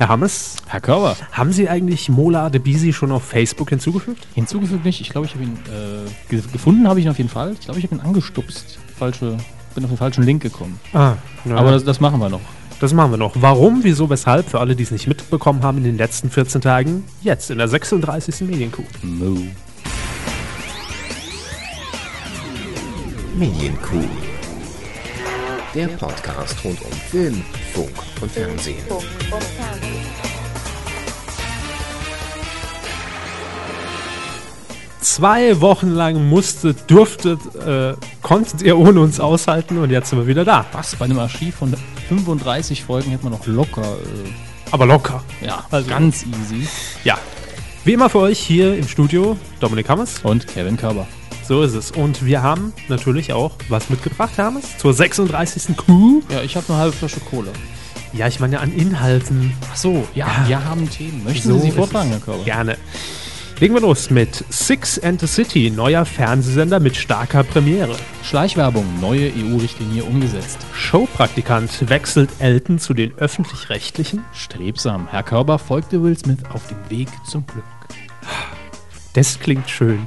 Herr Hammes, Herr Körber. haben Sie eigentlich Mola Debisi schon auf Facebook hinzugefügt? Hinzugefügt nicht. Ich glaube, ich habe ihn äh, ge gefunden, habe ich ihn auf jeden Fall. Ich glaube, ich habe ihn angestupst. Falsche, bin auf den falschen Link gekommen. Ah, na, Aber das, das machen wir noch. das machen wir noch. Warum, wieso, weshalb, für alle, die es nicht mitbekommen haben in den letzten 14 Tagen, jetzt in der 36. Medienkuh. Moo. Medienkuh. Der Podcast rund um Film, Funk und Fernsehen. Zwei Wochen lang musstet, durftet, äh, konntet ihr ohne uns aushalten und jetzt sind wir wieder da. Was? Bei einem Archiv von 35 Folgen hätte man noch locker. Äh, Aber locker. ja, Also- ganz easy. Ja. Wie immer für euch hier im Studio Dominik Hammers. Und Kevin Körber. So ist es. Und wir haben natürlich auch was mitgebracht, Hammers, zur 36. Kuh. Ja, ich habe eine halbe Flasche Cola. Ja, ich meine an Inhalten. Ach so, ja, wir haben Themen. Möchten So Sie sie vortragen. Herr Körber? Gerne. Legen wir los mit Six and the City, neuer Fernsehsender mit starker Premiere. Schleichwerbung, neue EU-Richtlinie umgesetzt. Showpraktikant wechselt Elton zu den öffentlich-rechtlichen. Strebsam, Herr Körber folgte Will Smith auf dem Weg zum Glück. Das klingt schön.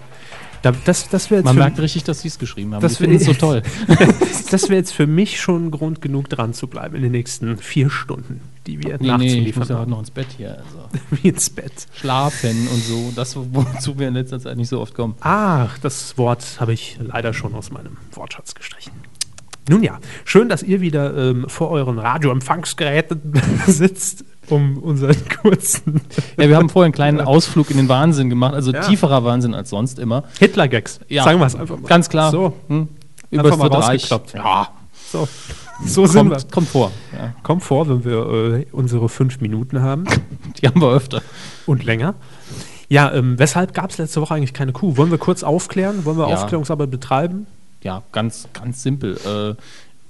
Da, das das wäre Man für- merkt richtig, dass Sie es geschrieben haben. Das finden es so toll. das wär jetzt für mich schon Grund genug, dran zu bleiben in den nächsten vier Stunden, die wir Nee, nee, ich nachzuliefern muss ja heute noch ins Bett hier. Also. Wie ins Bett. Schlafen und so, das, wozu wir in letzter Zeit nicht so oft kommen. Ach, das Wort habe ich leider schon aus meinem Wortschatz gestrichen. Nun ja, schön, dass ihr wieder ähm, vor euren Radioempfangsgeräten sitzt, um unseren kurzen Ja, wir haben vorher einen kleinen Ausflug in den Wahnsinn gemacht, also Ja. tieferer Wahnsinn als sonst immer. Hitler-Gags. Ja. Sagen wir es einfach mal. Ganz klar. So, Hm? Übers Dritte Reich. Ja, so. So sind wir. kommt, kommt vor. Ja, Kommt vor, wenn wir äh, unsere fünf Minuten haben die haben wir öfter. und länger. Ja, ähm, weshalb gab es letzte Woche eigentlich keine Kuh? Wollen wir kurz aufklären? Wollen wir Ja. Aufklärungsarbeit betreiben? Ja, ganz, ganz simpel. Äh,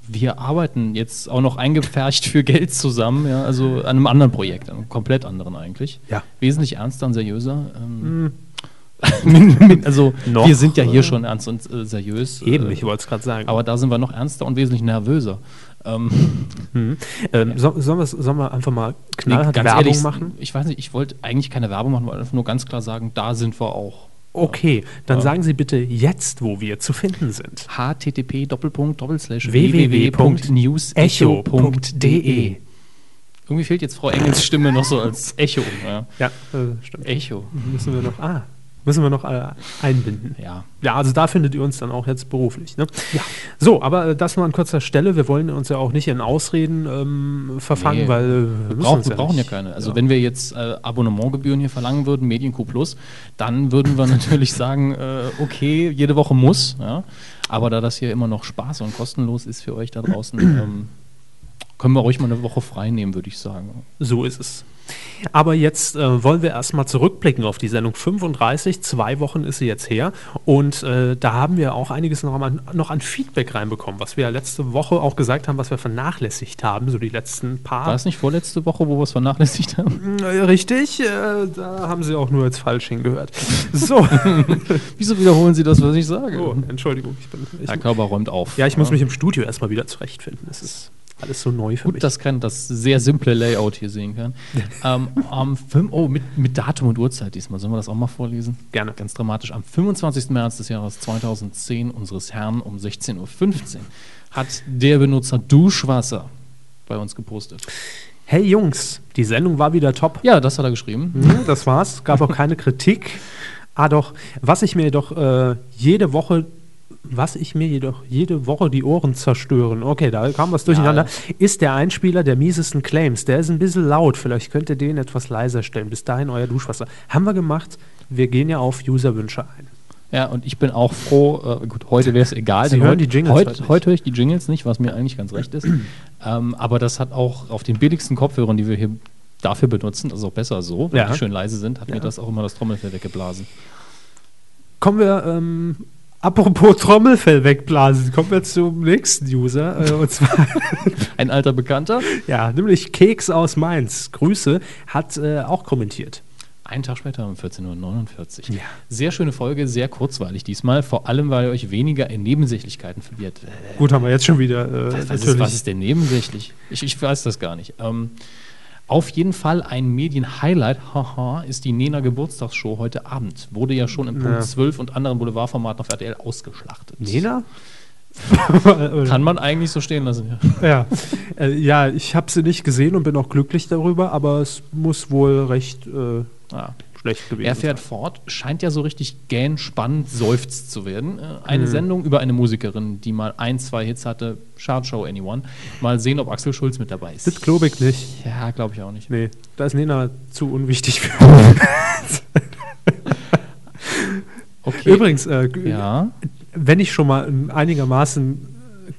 wir arbeiten jetzt auch noch eingepfercht für Geld zusammen, ja, also an einem anderen Projekt, einem komplett anderen eigentlich. Ja. Wesentlich ernster und seriöser. Ähm, min- also Noch, wir sind ja hier äh, schon ernst und äh, seriös. Eben, äh, ich wollte es gerade sagen. Aber da sind wir noch ernster und wesentlich nervöser. Ähm, Mhm. Ähm, so, sollen, wir, sollen wir einfach mal knallhart ganz Werbung ehrlich, machen? Ich weiß nicht, ich wollte eigentlich keine Werbung machen, wollte einfach nur ganz klar sagen, da sind wir auch. Okay, dann Ja. sagen Sie bitte jetzt, wo wir zu finden sind. http www.news-echo.de Irgendwie fehlt jetzt Frau Engels Stimme noch so als Echo. Ja. Ja, äh, stimmt. Echo. Müssen wir noch, ah, müssen wir noch äh, einbinden. Ja. Ja, also da findet ihr uns dann auch jetzt beruflich. Ne? Ja. So, aber äh, das nur an kurzer Stelle. Wir wollen uns ja auch nicht in Ausreden ähm, verfangen, Nee, weil äh, wir, Wir, brauchen, wir brauchen ja keine. Also ja. wenn wir jetzt äh, Abonnementgebühren hier verlangen würden, Medienco Plus, dann würden wir natürlich sagen, äh, okay, jede Woche muss. Ja? Aber da das hier immer noch Spaß und kostenlos ist für euch da draußen, ähm, können wir ruhig mal eine Woche frei nehmen, würde ich sagen. So ist es. Aber jetzt äh, wollen wir erstmal zurückblicken auf die Sendung 35. Zwei Wochen ist sie jetzt her. Und äh, da haben wir auch einiges noch an, noch an Feedback reinbekommen, was wir ja letzte Woche auch gesagt haben, was wir vernachlässigt haben, so die letzten paar. War es nicht vorletzte Woche, wo wir es vernachlässigt haben? Äh, Richtig, äh, da haben Sie auch nur jetzt falsch hingehört. So, Wieso wiederholen Sie das, was ich sage? oh, Entschuldigung. Ich bin, ich, Herr Körber räumt auf. ja, ich muss mich im Studio erstmal wieder zurechtfinden. Das ist alles so neu für mich. Gut, dass kein das sehr simple Layout hier sehen kann. ähm, am fünf- oh, mit, mit Datum und Uhrzeit diesmal. Sollen wir das auch mal vorlesen? Gerne. Ganz dramatisch. Am 25. März des Jahres 2010 unseres Herrn um 16.15 Uhr hat der Benutzer Duschwasser bei uns gepostet. hey Jungs, die Sendung war wieder top. Ja, das hat er geschrieben. Mhm, das war's. Gab auch keine Kritik. Ah, doch, was ich mir doch äh, jede Woche, was ich mir jedoch jede Woche die Ohren zerstören, okay, da kam was durcheinander, ist der Einspieler der miesesten Claims. Der ist ein bisschen laut. Vielleicht könnt ihr den etwas leiser stellen. Bis dahin euer Duschwasser. Haben wir gemacht. Wir gehen ja auf Userwünsche ein. Ja, und ich bin auch froh, äh, gut, heute wäre es egal. Sie hören heute, die Jingles heute Heute, nicht. heute höre ich die Jingles nicht, was mir eigentlich ganz recht ist. ähm, aber das hat auch auf den billigsten Kopfhörern, die wir hier dafür benutzen, ist auch besser so, weil Ja. die schön leise sind, hat Ja. mir das auch immer das Trommelfell weggeblasen. Kommen wir, ähm, apropos Trommelfell wegblasen, kommen wir zum nächsten User. Äh, und zwar Ein alter Bekannter, Ja, nämlich Keks aus Mainz. Grüße, hat äh, auch kommentiert. einen Tag später um 14.49 Uhr. Ja. Sehr schöne Folge, sehr kurzweilig diesmal, vor allem, weil ihr euch weniger in Nebensächlichkeiten verliert. Gut, haben wir jetzt schon wieder äh, Was, was, ist, was ist denn nebensächlich? Ich, ich weiß das gar nicht. Ähm, Auf jeden Fall ein Medienhighlight, haha, ist die Nena Geburtstagsshow heute Abend. Wurde ja schon im Punkt Ja. 12 und anderen Boulevardformaten auf RTL ausgeschlachtet. Nena? Kann man eigentlich so stehen lassen, ja. Ja, äh, ja ich habe sie nicht gesehen und bin auch glücklich darüber, aber es muss wohl recht äh, ja. Schlecht gewesen Er fährt sein. fort, scheint ja so richtig gähn spannend seufzt zu werden. Äh, Eine Mhm. Sendung über eine Musikerin, die mal ein, zwei Hits hatte, Chart Show Anyone. Mal sehen, ob Axel Schulz mit dabei ist. Das glaube ich nicht. Ja, glaube ich auch nicht. Nee, da ist Nena zu unwichtig für. Okay. Übrigens, äh, Ja. wenn ich schon mal einigermaßen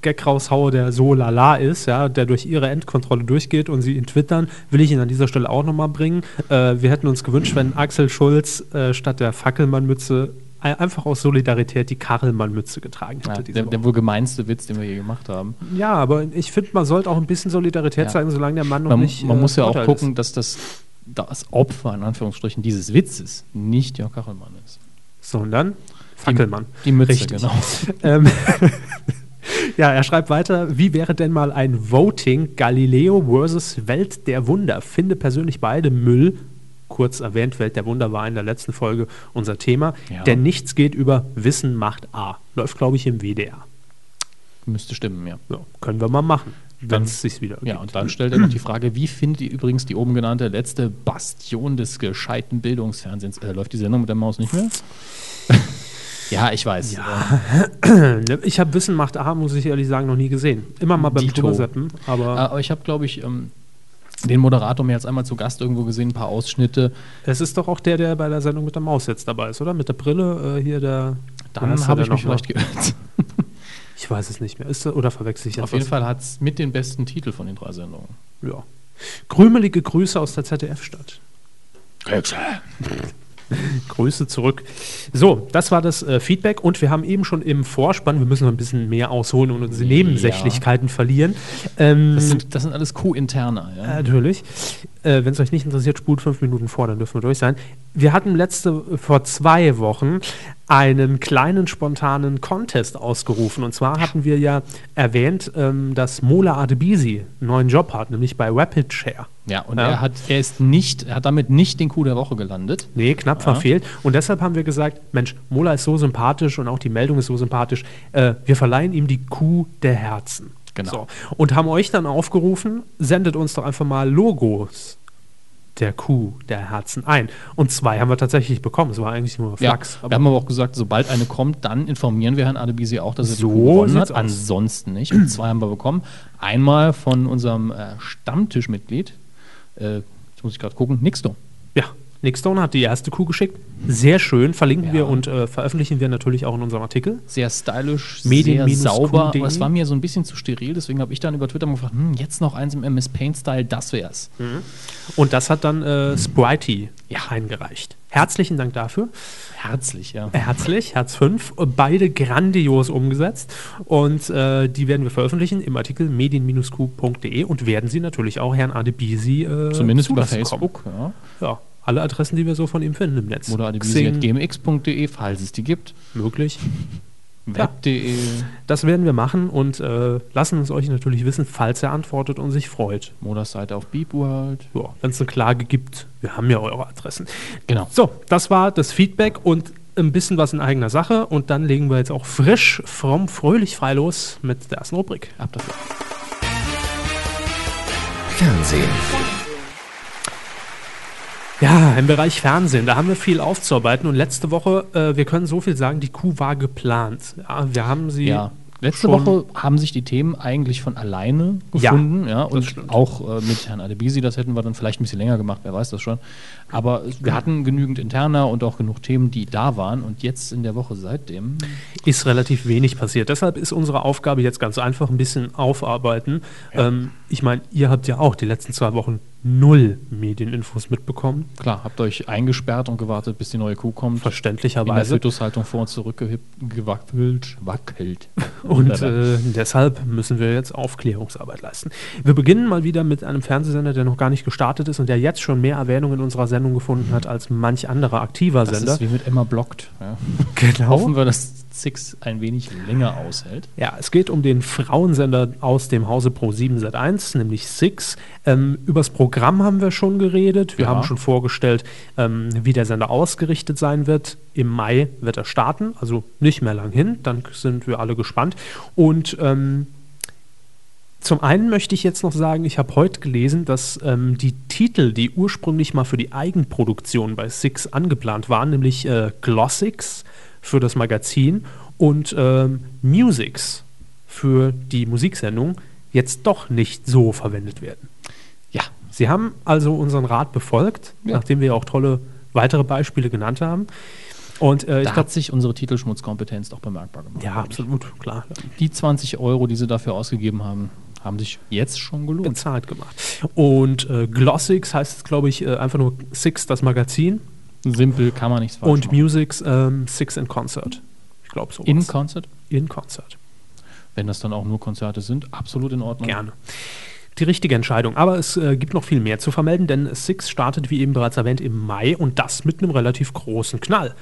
Gag raushaue, der so lala ist, ja, der durch ihre Endkontrolle durchgeht und sie ihn twittern, will ich ihn an dieser Stelle auch nochmal bringen. Äh, wir hätten uns gewünscht, wenn Axel Schulz äh, statt der Fackelmann-Mütze ein- einfach aus Solidarität die Karelmann-Mütze getragen hätte. ja der, der wohl gemeinste Witz, den wir je gemacht haben. ja, aber ich finde, man sollte auch ein bisschen Solidarität Ja. zeigen, solange der Mann noch Man, nicht. man äh, muss ja auch gucken, dass das, das Opfer in Anführungsstrichen dieses Witzes nicht Jörg Kachelmann ist. Ist. Sondern Fackelmann. Die Mütze, Richtig. genau. Ähm, ja, er schreibt weiter, wie wäre denn mal ein Voting Galileo versus Welt der Wunder? Finde persönlich beide Müll. Kurz erwähnt, Welt der Wunder war in der letzten Folge unser Thema. Ja. Denn nichts geht über Wissen macht A. Läuft, glaube ich, im WDR. Müsste stimmen, ja. So, können wir mal machen, wenn es sich wieder Ja, ergibt. und dann stellt er noch die Frage, wie findet ihr übrigens die oben genannte letzte Bastion des gescheiten Bildungsfernsehens? Äh, läuft die Sendung mit der Maus nicht mehr? Ja, ich weiß. Ähm, Ich habe Wissen macht A, muss ich ehrlich sagen, noch nie gesehen. Immer mal beim Dito. Drüberseppen, aber aber ich habe, glaube ich, ähm, den Moderator mir jetzt einmal zu Gast irgendwo gesehen, ein paar Ausschnitte. es ist doch auch der, der bei der Sendung mit der Maus jetzt dabei ist, oder? Mit der Brille, äh, hier der. Dann habe ich mich vielleicht geirrt. Ich weiß es nicht mehr. Ist er, oder verwechsel ich jetzt Auf jeden was? Fall hat es mit den besten Titel von den drei Sendungen. Ja. Krümelige Grüße aus der ZDF-Stadt. Grüße zurück. So, das war das äh, Feedback und wir haben eben schon im Vorspann, wir müssen noch ein bisschen mehr ausholen und unsere Ja. Nebensächlichkeiten verlieren. Ähm, Das sind, das sind alles Co-Interner. Ja? Natürlich. Äh, Wenn es euch nicht interessiert, spult fünf Minuten vor, dann dürfen wir durch sein. Wir hatten letzte, vor zwei Wochen einen kleinen spontanen Contest ausgerufen. Und zwar hatten wir ja erwähnt, ähm, dass Mola Adebisi einen neuen Job hat, nämlich bei Rapid Share. Ja, und Ja. Er, hat, er ist nicht, er hat damit nicht den Coup der Woche gelandet. Nee, knapp Ja. verfehlt. Und deshalb haben wir gesagt, Mensch, Mola ist so sympathisch und auch die Meldung ist so sympathisch. Äh, wir verleihen ihm die Kuh der Herzen. Genau. So. Und haben euch dann aufgerufen, sendet uns doch einfach mal Logos der Kuh der Herzen ein. Und zwei haben wir tatsächlich bekommen. Es war eigentlich nur Ja, Flachs. wir haben aber auch gesagt, sobald eine kommt, dann informieren wir Herrn Adebisi auch, dass er So die Kuh gewonnen hat. aus. Ansonsten nicht. Und zwei haben wir bekommen. Einmal von unserem äh, Stammtischmitglied, äh, jetzt muss ich gerade gucken, Nixdo. ja, Nick Stone hat die erste Kuh geschickt. Sehr schön. Verlinken Ja. wir und äh, veröffentlichen wir natürlich auch in unserem Artikel. Sehr stylisch, Medien- sehr sauber. Aber es war mir so ein bisschen zu steril, deswegen habe ich dann über Twitter mal gefragt, hm, jetzt noch eins im MS Paint-Style, das wär's. Und das hat dann äh, Spritey eingereicht. Herzlichen Dank dafür. Herzlich, ja. Herzlich, Herz 5. Beide grandios umgesetzt. Und äh, die werden wir veröffentlichen im Artikel medien-q.de und werden sie natürlich auch Herrn Adebisi äh, Zumindest über Facebook. Ja. Ja, alle Adressen, die wir so von ihm finden im Netz. Oder adebisi.gmx.de, falls es die gibt. möglich. Web.de. Das werden wir machen und äh, lassen es euch natürlich wissen, falls er antwortet und sich freut. Modas-Seite auf Beep World. Ja, Wenn es eine Klage gibt, wir haben ja eure Adressen. Genau. So, das war das Feedback und ein bisschen was in eigener Sache. Und dann legen wir jetzt auch frisch, fromm, fröhlich frei los mit der ersten Rubrik. Ab dafür. Fernsehen. Ja, im Bereich Fernsehen, da haben wir viel aufzuarbeiten. Und letzte Woche, äh, wir können so viel sagen, die Kuh war geplant. Ja, wir haben sie. Ja. Letzte Woche haben sich die Themen eigentlich von alleine Ja, gefunden. Ja, und stimmt. auch äh, mit Herrn Adebisi, das hätten wir dann vielleicht ein bisschen länger gemacht, wer weiß das schon. Aber wir hatten genügend Interner und auch genug Themen, die da waren. Und jetzt in der Woche seitdem ist relativ wenig passiert. Deshalb ist unsere Aufgabe jetzt ganz einfach ein bisschen aufarbeiten. Ähm, ich meine, ihr habt ja auch die letzten zwei Wochen null Medieninfos mitbekommen. Klar, habt euch eingesperrt und gewartet, bis die neue Kuh kommt. In der Verständlicherweise. Fötushaltung vor und zurück gewackelt. Wackelt. Und äh, deshalb müssen wir jetzt Aufklärungsarbeit leisten. Wir beginnen mal wieder mit einem Fernsehsender, der noch gar nicht gestartet ist und der jetzt schon mehr Erwähnung in unserer Sendung gefunden hat als manch anderer aktiver das Sender. ist wie mit Emma blockt. Ja. Genau. Hoffen wir, dass Six ein wenig länger aushält. Ja, es geht um den Frauensender aus dem Hause Pro7 Sat1, nämlich Six. Ähm, übers Programm Programm haben wir schon geredet. Wir Ja. haben schon vorgestellt, ähm, wie der Sender ausgerichtet sein wird. Im Mai wird er starten, also nicht mehr lang hin. Dann sind wir alle gespannt. Und ähm, zum einen möchte ich jetzt noch sagen, ich habe heute gelesen, dass ähm, die Titel, die ursprünglich mal für die Eigenproduktion bei Six angeplant waren, nämlich äh, Glossix für das Magazin und ähm, Musics für die Musiksendung, jetzt doch nicht so verwendet werden. Ja, Sie haben also unseren Rat befolgt, Ja. nachdem wir auch tolle weitere Beispiele genannt haben. Und äh, ich da glaube, hat sich unsere Titelschmutzkompetenz doch bemerkbar gemacht. ja, absolut, klar, Die 20 Euro, die sie dafür ausgegeben haben, haben sich jetzt schon gelohnt. bezahlt gemacht. Und äh, Glossix heißt es, glaube ich, äh, einfach nur Six, das Magazin. Simpel kann man nichts falsch Und machen. Musics ähm, Six in Concert. Ich glaube so. In Concert, in Concert. wenn das dann auch nur Konzerte sind, absolut in Ordnung. Gerne. Die richtige Entscheidung. Aber es äh, gibt noch viel mehr zu vermelden, denn Six startet, wie eben bereits erwähnt, im Mai und das mit einem relativ großen Knall.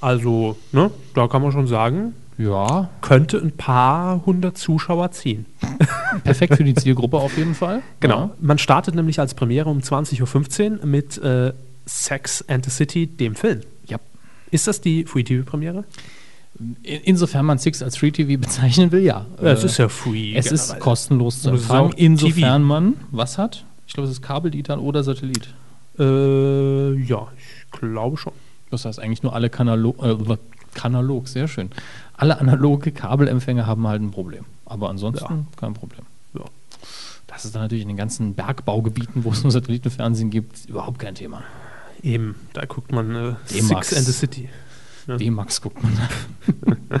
Also, ne, da kann man schon sagen, Ja, könnte ein paar hundert Zuschauer ziehen. perfekt für die Zielgruppe auf jeden Fall. Genau. Man startet nämlich als Premiere um 20.15 Uhr mit äh, Sex and the City, dem Film. Ja. Ist das die Free TV-Premiere? In- Insofern man Six als Free TV bezeichnen will, ja. es Äh, ist ja free. es ist kostenlos zu empfangen, insofern man was hat. Ich glaube, es ist Kabelditan oder Satellit. Äh, ja, ich glaube schon. Das heißt eigentlich nur alle Kanalo äh, Kanalog, sehr schön. Alle analoge Kabelempfänger haben halt ein Problem. Aber ansonsten Ja. kein Problem. Ja. Das ist dann natürlich in den ganzen Bergbaugebieten, wo es nur Satellitenfernsehen gibt, überhaupt kein Thema. Eben, da guckt man äh. Six and the City. Ja. D-Max guckt man.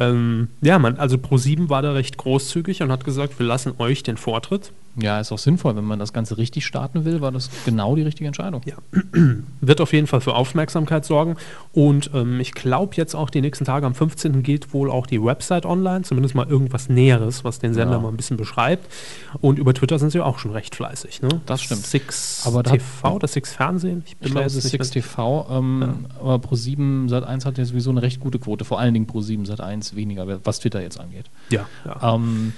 Ähm, ja, man, also Pro7 war da recht großzügig und hat gesagt, wir lassen euch den Vortritt. Ja, ist auch sinnvoll, wenn man das Ganze richtig starten will, war das genau die richtige Entscheidung. Ja. Wird auf jeden Fall für Aufmerksamkeit sorgen. Und ähm, ich glaube jetzt auch die nächsten Tage, am 15. geht wohl auch die Website online, zumindest mal irgendwas Näheres, was den Sender Ja. mal ein bisschen beschreibt. Und über Twitter sind sie auch schon recht fleißig. Ne? Das stimmt. Six Aber da hat- TV oder Six Fernsehen? Ich bin mir glaube, es ist 6 TV, ähm, aber Pro7 Sat1 hat ja sowieso eine recht gute Quote, vor allen Dingen Pro7 Sat1 weniger, was Twitter jetzt angeht. Ja, ja. Ähm,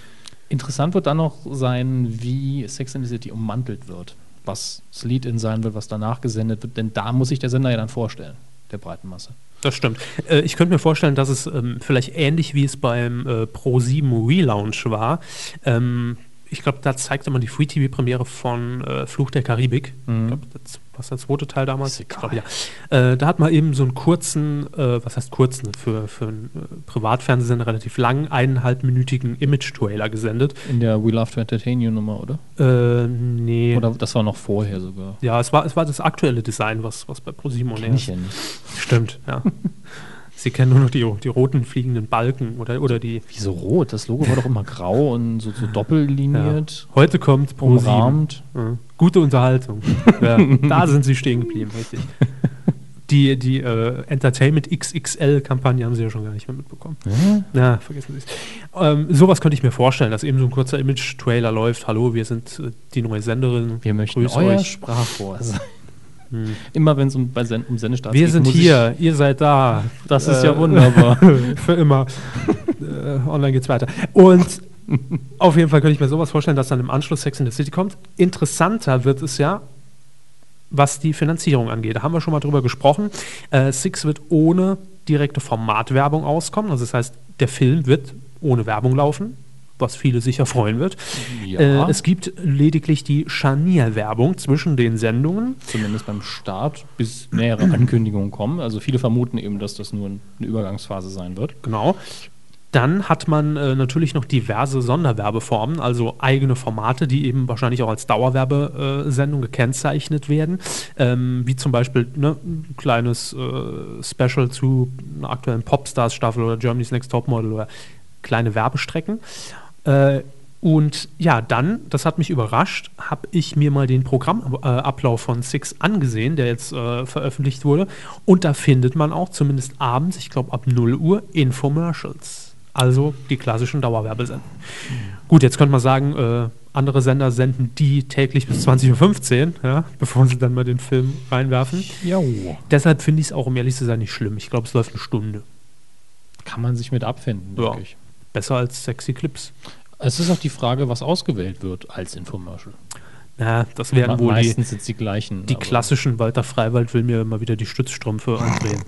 interessant wird dann noch sein, wie Sex and the City ummantelt wird, was das Lead-In sein wird, was danach gesendet wird, denn da muss sich der Sender ja dann vorstellen, der breiten Masse. Das stimmt. Äh, ich könnte mir vorstellen, dass es ähm, vielleicht ähnlich wie es beim äh, Pro7 Relaunch war. Ähm, ich glaube, da zeigte man die Free TV-Premiere von äh, Fluch der Karibik. Mhm. Ich glaube, das was der zweite Teil damals. Ich glaube, ja. Äh, da hat man eben so einen kurzen, äh, was heißt kurzen, für, für einen äh, Privatfernsehsender relativ langen, eineinhalbminütigen Image-Trailer gesendet. In der We Love to Entertain You Nummer, oder? Äh, nee. Oder das war noch vorher sogar. ja, es war, es war das aktuelle Design, was, was bei ProSieben ich ja nicht. Stimmt, ja. Sie kennen nur noch die, die roten fliegenden Balken oder, oder die. Wieso rot? Das Logo war doch immer grau und so, so doppelliniert, Heute kommt Pro7. umrahmt. Ja. Gute Unterhaltung. ja, da sind sie stehen geblieben, richtig. Die, die äh, Entertainment XXL-Kampagne haben sie ja schon gar nicht mehr mitbekommen. Ja? Na, vergessen Sie es. Ähm, sowas könnte ich mir vorstellen, dass eben so ein kurzer Image-Trailer läuft. Hallo, wir sind äh, die neue Senderin. Wir möchten Grüß euer euch. Sprachrohr sein. Hm. Immer wenn es um, Sen um Sendestart Wir geht, sind muss ich- hier, ihr seid da. Das ist Äh, ja wunderbar. Für immer. äh, online geht's weiter. Und auf jeden Fall könnte ich mir sowas vorstellen, dass dann im Anschluss Sex in the City kommt. Interessanter wird es ja, was die Finanzierung angeht. Da haben wir schon mal drüber gesprochen. Äh, Six wird ohne direkte Formatwerbung auskommen. Also das heißt, der Film wird ohne Werbung laufen, was viele sicher freuen wird. Ja. Äh, es gibt lediglich die Scharnierwerbung zwischen den Sendungen. Zumindest beim Start, bis nähere Ankündigungen kommen. Also viele vermuten eben, dass das nur eine Übergangsphase sein wird. Genau. Dann hat man äh, natürlich noch diverse Sonderwerbeformen, also eigene Formate, die eben wahrscheinlich auch als Dauerwerbesendung gekennzeichnet werden, ähm, wie zum Beispiel ne, ein kleines äh, Special zu einer aktuellen Popstars-Staffel oder Germany's Next Topmodel oder kleine Werbestrecken. Äh, und ja, dann, das hat mich überrascht, habe ich mir mal den Programmablauf von Six angesehen, der jetzt äh, veröffentlicht wurde. Und da findet man auch zumindest abends, ich glaube ab 0 Uhr, Infomercials. Also die klassischen Dauerwerbesender. Gut, jetzt könnte man sagen, äh, andere Sender senden die täglich bis 20.15 Uhr, ja, bevor sie dann mal den Film reinwerfen. Ja. Deshalb finde ich es auch, um ehrlich zu sein, nicht schlimm. Ich glaube, es läuft eine Stunde. Kann man sich mit abfinden, Ja. denke ich. Besser als sexy Clips. Es ist auch die Frage, was ausgewählt wird als Infomercial. Ja, das werden wohl die, Meistens sind es die gleichen. die klassischen Walter Freiwald will mir immer wieder die Stützstrümpfe andrehen.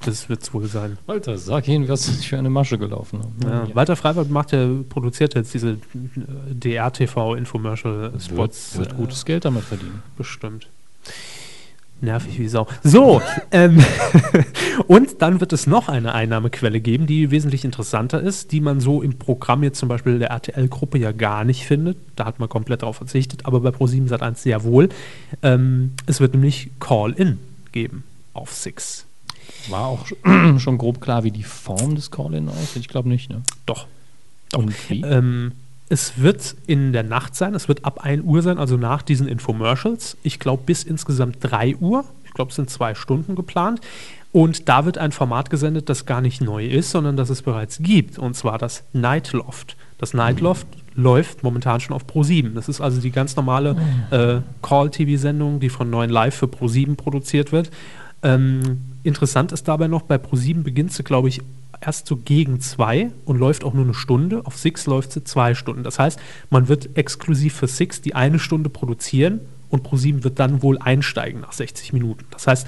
Das wird es wohl sein. Walter, sag ihnen, was ich für eine Masche gelaufen habe. Ja, Walter Freiwald macht ja, produziert jetzt diese äh, DRTV-Infomercial-Spots. Wird, wird gutes Geld damit verdienen. Bestimmt. Nervig wie Sau. So, ähm, und dann wird es noch eine Einnahmequelle geben, die wesentlich interessanter ist, die man so im Programm jetzt zum Beispiel der RTL-Gruppe ja gar nicht findet. Da hat man komplett darauf verzichtet, aber bei Pro7 Sat1 sehr wohl. Ähm, es wird nämlich Call-In geben auf Six. War auch schon grob klar, wie die Form des Call-In aussieht. Ich glaube nicht, ne? Doch. Und wie? Ähm, es wird in der Nacht sein, es wird ab 1 Uhr sein, also nach diesen Infomercials. Ich glaube bis insgesamt 3 Uhr. Ich glaube, es sind zwei Stunden geplant. Und da wird ein Format gesendet, das gar nicht neu ist, sondern das es bereits gibt. Und zwar das Nightloft. Das Nightloft läuft momentan schon auf Pro7. Das ist also die ganz normale äh, Call-TV-Sendung, die von 9 Live für Pro7 produziert wird. Ähm, interessant ist dabei noch, bei Pro7 beginnt sie, glaube ich, erst so gegen zwei und läuft auch nur eine Stunde. Auf Six läuft sie zwei Stunden. Das heißt, man wird exklusiv für Six die eine Stunde produzieren und Pro7 wird dann wohl einsteigen nach 60 Minuten. Das heißt,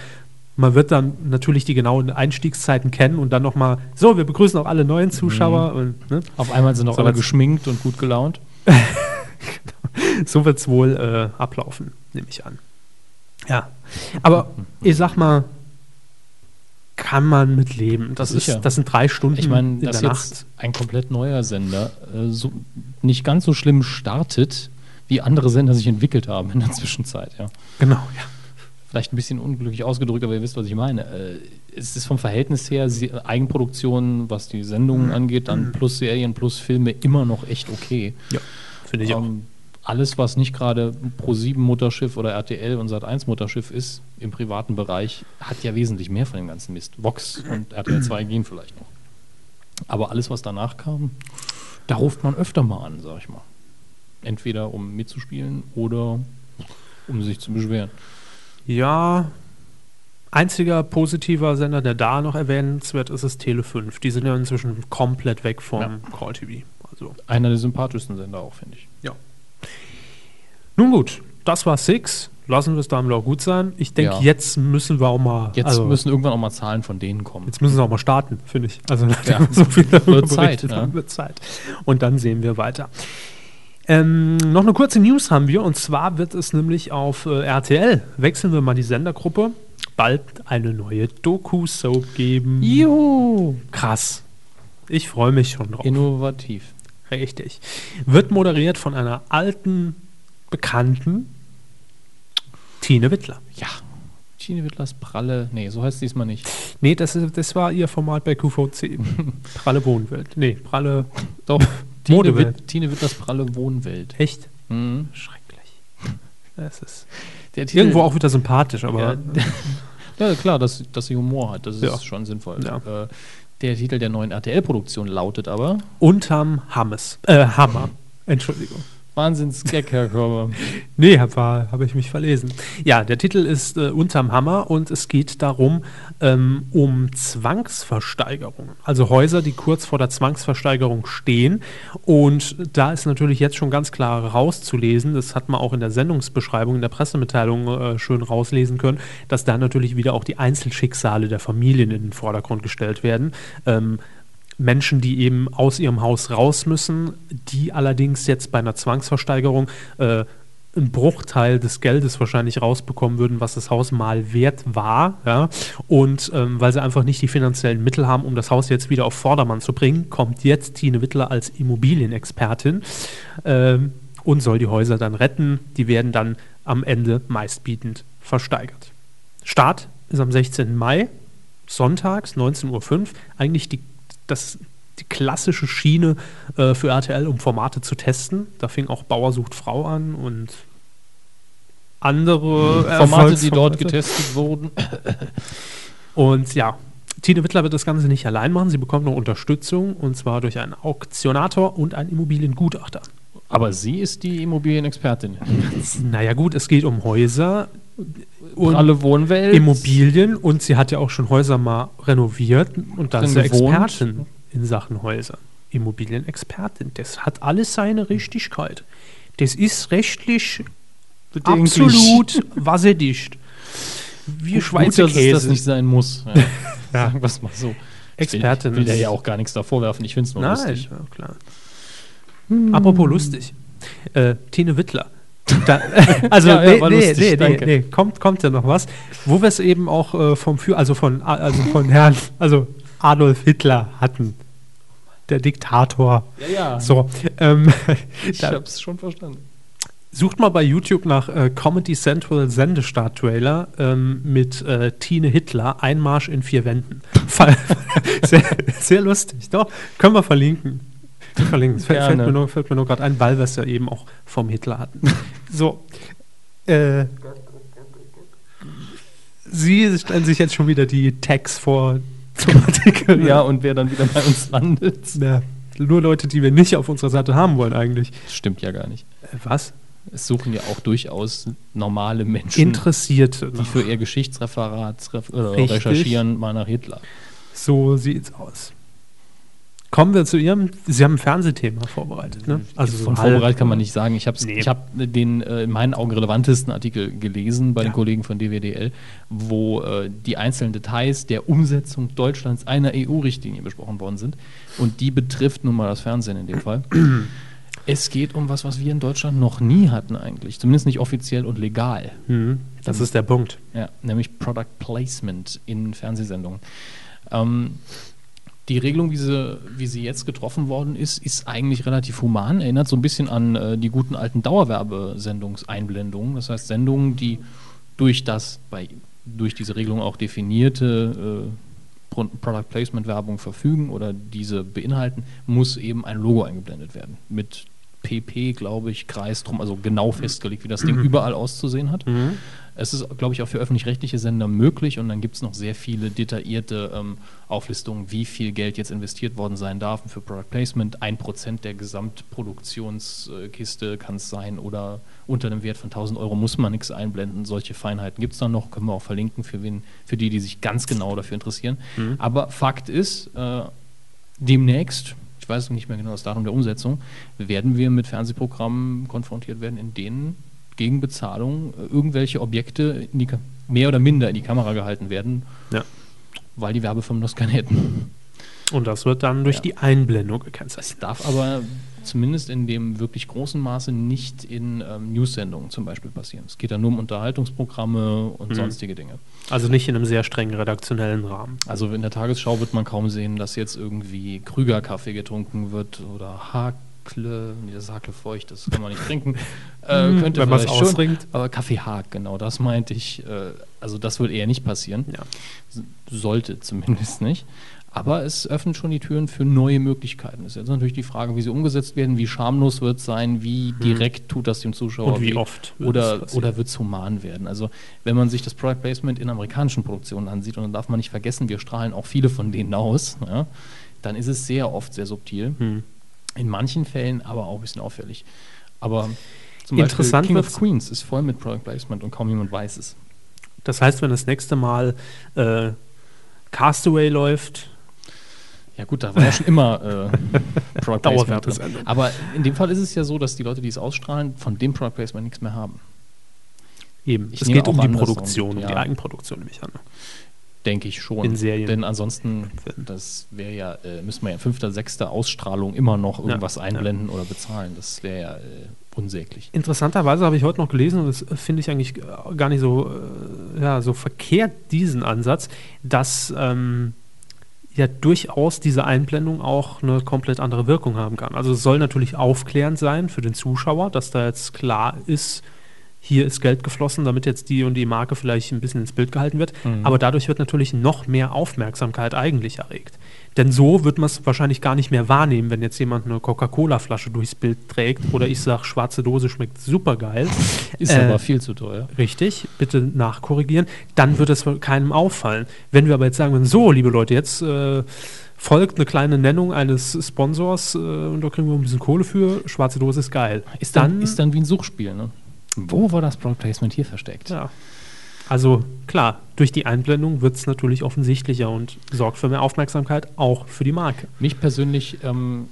man wird dann natürlich die genauen Einstiegszeiten kennen und dann nochmal, so, wir begrüßen auch alle neuen Zuschauer. Und, ne? Auf einmal sind auch So alle geschminkt und gut gelaunt. So wird es wohl äh, ablaufen, nehme ich an. Ja, aber ich sag mal, kann man mit leben. Das, ist, das sind drei Stunden Ich meine, in der Nacht. ein komplett neuer Sender äh, so nicht ganz so schlimm startet, wie andere Sender sich entwickelt haben in der Zwischenzeit. Ja. Genau, ja. Vielleicht ein bisschen unglücklich ausgedrückt, aber ihr wisst, was ich meine. Äh, es ist vom Verhältnis her Eigenproduktion, was die Sendungen angeht, dann plus Serien, plus Filme immer noch echt okay. Ja, finde ich auch. Alles, was nicht gerade Pro7 Mutterschiff oder RTL und Sat1 Mutterschiff ist im privaten Bereich, hat ja wesentlich mehr von dem ganzen Mist. Vox und RTL 2 gehen vielleicht noch. Aber alles, was danach kam, da ruft man öfter mal an, sag ich mal. Entweder um mitzuspielen oder um sich zu beschweren. Ja, einziger positiver Sender, der da noch erwähnenswert ist, ist Tele 5. Die sind ja inzwischen komplett weg vom Ja. Call TV. Also, Einer der sympathischsten Sender auch, finde ich. Nun gut, das war Six. Lassen wir es damit auch gut sein. Ich denke, Ja. jetzt müssen wir auch mal. Jetzt also, müssen irgendwann auch mal Zahlen von denen kommen. Jetzt müssen sie auch mal starten, finde ich. Also Ja. so viel Wird Zeit, haben, wird Zeit. Und dann sehen wir weiter. Ähm, noch eine kurze News haben wir und zwar wird es nämlich auf äh, RTL, wechseln wir mal die Sendergruppe, bald eine neue Doku-Soap geben. Juhu! Krass. Ich freue mich schon drauf. Innovativ. Richtig. Wird moderiert von einer alten Bekannten, Tine Wittler. Ja. Tine Wittlers Pralle. Nee, so heißt es diesmal nicht. Nee, das, ist, das war ihr Format bei QVC. Pralle Wohnwelt. Nee, Pralle. Doch. Tine, Modewelt. Witt, Tine Wittlers Pralle Wohnwelt. Echt? Mhm. Schrecklich. Das ist Der Titel- irgendwo auch wieder sympathisch, aber Ja, ja klar, dass, dass sie Humor hat, das ist Ja. schon sinnvoll. Ja. Äh, der Titel der neuen RTL-Produktion lautet aber unterm Hammes. Äh, Hammer. Entschuldigung. Wahnsinns-Gag, Herr Körber. Nee, habe hab ich mich verlesen. Ja, der Titel ist äh, Unterm Hammer und es geht darum, ähm, um Zwangsversteigerungen. Also Häuser, die kurz vor der Zwangsversteigerung stehen. Und da ist natürlich jetzt schon ganz klar rauszulesen, das hat man auch in der Sendungsbeschreibung, in der Pressemitteilung äh, schön rauslesen können, dass da natürlich wieder auch die Einzelschicksale der Familien in den Vordergrund gestellt werden. Ähm, Menschen, die eben aus ihrem Haus raus müssen, die allerdings jetzt bei einer Zwangsversteigerung äh, einen Bruchteil des Geldes wahrscheinlich rausbekommen würden, was das Haus mal wert war. Ja? Und ähm, weil sie einfach nicht die finanziellen Mittel haben, um das Haus jetzt wieder auf Vordermann zu bringen, kommt jetzt Tine Wittler als Immobilienexpertin ähm, und soll die Häuser dann retten. Die werden dann am Ende meistbietend versteigert. Start ist am 16. Mai, sonntags, 19.05 Uhr. Eigentlich die, das, die klassische Schiene äh, für RTL, um Formate zu testen. Da fing auch Bauer sucht Frau an und andere Formate, die dort getestet wurden. Und ja, Tine Wittler wird das Ganze nicht allein machen. Sie bekommt noch Unterstützung und zwar durch einen Auktionator und einen Immobiliengutachter. Aber sie ist die Immobilienexpertin. Naja, gut, es geht um Häuser und Alle Wohnwelt. Immobilien und sie hat ja auch schon Häuser mal renoviert und da ist sie. Expertin in Sachen Häuser. Immobilienexpertin. Das hat alles seine Richtigkeit. Das ist rechtlich bedenklich. Absolut wasserdicht. Wie Gut, Schweizer dass es Käse. das nicht sein muss. Ja. Sagen wir es mal so. Expertin. Ich will, will der ja auch gar nichts davor werfen. Ich finde es nur Nein, lustig. ja, klar. Apropos lustig. Äh, Tine Wittler. Da, also, Ja, ja, nee, war nee, lustig, nee, nee, nee, kommt, kommt ja noch was. Wo wir es eben auch äh, vom Führer, also von, also von Herrn, also Adolf Hitler hatten. Der Diktator. Ja, ja. So, ähm, ich da, habe es schon verstanden. Sucht mal bei YouTube nach äh, Comedy Central Sendestart-Trailer ähm, mit äh, Tine Hitler, Einmarsch in vier Wänden. Sehr, sehr lustig, doch. Können wir verlinken. Verlinken. Fällt, fällt mir nur, fällt mir nur gerade ein, weil wir es ja eben auch vom Hitler hatten. So. Äh, Sie stellen sich jetzt schon wieder die Tags vor zum Artikel. Ja, und wer dann wieder bei uns landet. Ja, nur Leute, die wir nicht auf unserer Seite haben wollen eigentlich. Das stimmt ja gar nicht. Äh, was? Es suchen ja auch durchaus normale Menschen, Interessiert. die für ihr Geschichtsreferat Richtig. recherchieren, mal nach Hitler. So sieht's aus. Kommen wir zu Ihrem. Sie haben ein Fernsehthema vorbereitet, ne? Also von so vorbereitet kann man nicht sagen. Ich habe Nee. ich hab den äh, in meinen Augen relevantesten Artikel gelesen bei Ja. den Kollegen von DWDL, wo äh, die einzelnen Details der Umsetzung Deutschlands einer EU-Richtlinie besprochen worden sind. Und die betrifft nun mal das Fernsehen in dem Fall. es geht um was, was wir in Deutschland noch nie hatten eigentlich. Zumindest nicht offiziell und legal. Mhm, das ist der Punkt. Ja, nämlich Product Placement in Fernsehsendungen. Ähm, die Regelung, wie sie, wie sie jetzt getroffen worden ist, ist eigentlich relativ human. Erinnert so ein bisschen an äh, die guten alten Dauerwerbesendungseinblendungen. Das heißt, Sendungen, die durch das, bei, durch diese Regelung auch definierte äh, Pro Product Placement Werbung verfügen oder diese beinhalten, muss eben ein Logo eingeblendet werden. Mit PP, glaube ich, Kreis drum, also genau festgelegt, wie das Ding überall auszusehen hat. Es ist, glaube ich, auch für öffentlich-rechtliche Sender möglich und dann gibt es noch sehr viele detaillierte ähm, Auflistungen, wie viel Geld jetzt investiert worden sein darf für Product Placement. Ein Prozent der Gesamtproduktionskiste kann es sein oder unter einem Wert von 1000 Euro muss man nichts einblenden. Solche Feinheiten gibt es dann noch, können wir auch verlinken für, wen, für die, die sich ganz genau dafür interessieren. Aber Fakt ist, äh, demnächst, ich weiß nicht mehr genau das Datum der Umsetzung, werden wir mit Fernsehprogrammen konfrontiert werden, in denen gegen Bezahlung äh, irgendwelche Objekte in die, mehr oder minder in die Kamera gehalten werden, Ja. weil die Werbefirmen das gerne hätten. Und das wird dann durch Ja. die Einblendung gekennzeichnet. Es darf aber zumindest in dem wirklich großen Maße nicht in ähm, News-Sendungen zum Beispiel passieren. Es geht dann nur um Unterhaltungsprogramme und sonstige Dinge. Also nicht in einem sehr strengen redaktionellen Rahmen. Also in der Tagesschau wird man kaum sehen, dass jetzt irgendwie Krüger-Kaffee getrunken wird oder Hakle, nee, das ist Hakelfeucht, das kann man nicht trinken. Äh, könnte wenn vielleicht schon, austrinkt. aber Kaffee Haag, genau, das meinte ich. Äh, also das wird eher nicht passieren. Ja. Sollte zumindest nicht. Aber es öffnet schon die Türen für neue Möglichkeiten. Es ist jetzt natürlich die Frage, wie sie umgesetzt werden, wie schamlos wird es sein, wie direkt tut das dem Zuschauer. Und wie weh, oft wird es oder, passieren. oder wird es human werden. Also wenn man sich das Product Placement in amerikanischen Produktionen ansieht, und dann darf man nicht vergessen, wir strahlen auch viele von denen aus, ja, dann ist es sehr oft sehr subtil. Hm. In manchen Fällen aber auch ein bisschen auffällig. Aber zum Interessant Beispiel King of Queens ist voll mit Product Placement und kaum jemand weiß es. Das heißt, wenn das nächste Mal äh, Castaway läuft, Ja gut, da war ja schon immer äh, Product Placement drin. Aber in dem Fall ist es ja so, dass die Leute, die es ausstrahlen, von dem Product Placement nichts mehr haben. eben. Ich es geht um die Produktion, um ja. die Eigenproduktion, nehme ich an. Denke ich schon. In Serien. Denn ansonsten, das wäre ja, äh, müsste man ja fünfter, sechster Ausstrahlung immer noch irgendwas Ja, einblenden oder bezahlen. Das wäre ja äh, unsäglich. Interessanterweise habe ich heute noch gelesen, und das finde ich eigentlich äh, gar nicht so, äh, ja, so verkehrt, diesen Ansatz, dass ähm, ja durchaus diese Einblendung auch eine komplett andere Wirkung haben kann. Also es soll natürlich aufklärend sein für den Zuschauer, dass da jetzt klar ist, hier ist Geld geflossen, damit jetzt die und die Marke vielleicht ein bisschen ins Bild gehalten wird. Mhm. Aber dadurch wird natürlich noch mehr Aufmerksamkeit eigentlich erregt. Denn so wird man es wahrscheinlich gar nicht mehr wahrnehmen, wenn jetzt jemand eine Coca-Cola-Flasche durchs Bild trägt oder ich sage, schwarze Dose schmeckt super geil. Ist Äh, aber viel zu teuer. Richtig, bitte nachkorrigieren. Dann wird es keinem auffallen. Wenn wir aber jetzt sagen würden, so, liebe Leute, jetzt äh, folgt eine kleine Nennung eines Sponsors äh, und da kriegen wir ein bisschen Kohle für, schwarze Dose ist geil. Ist dann, ist dann wie ein Suchspiel, ne? Wo war das Product Placement hier versteckt? Ja. Also klar, durch die Einblendung wird es natürlich offensichtlicher und sorgt für mehr Aufmerksamkeit, auch für die Marke. Mich persönlich ähm,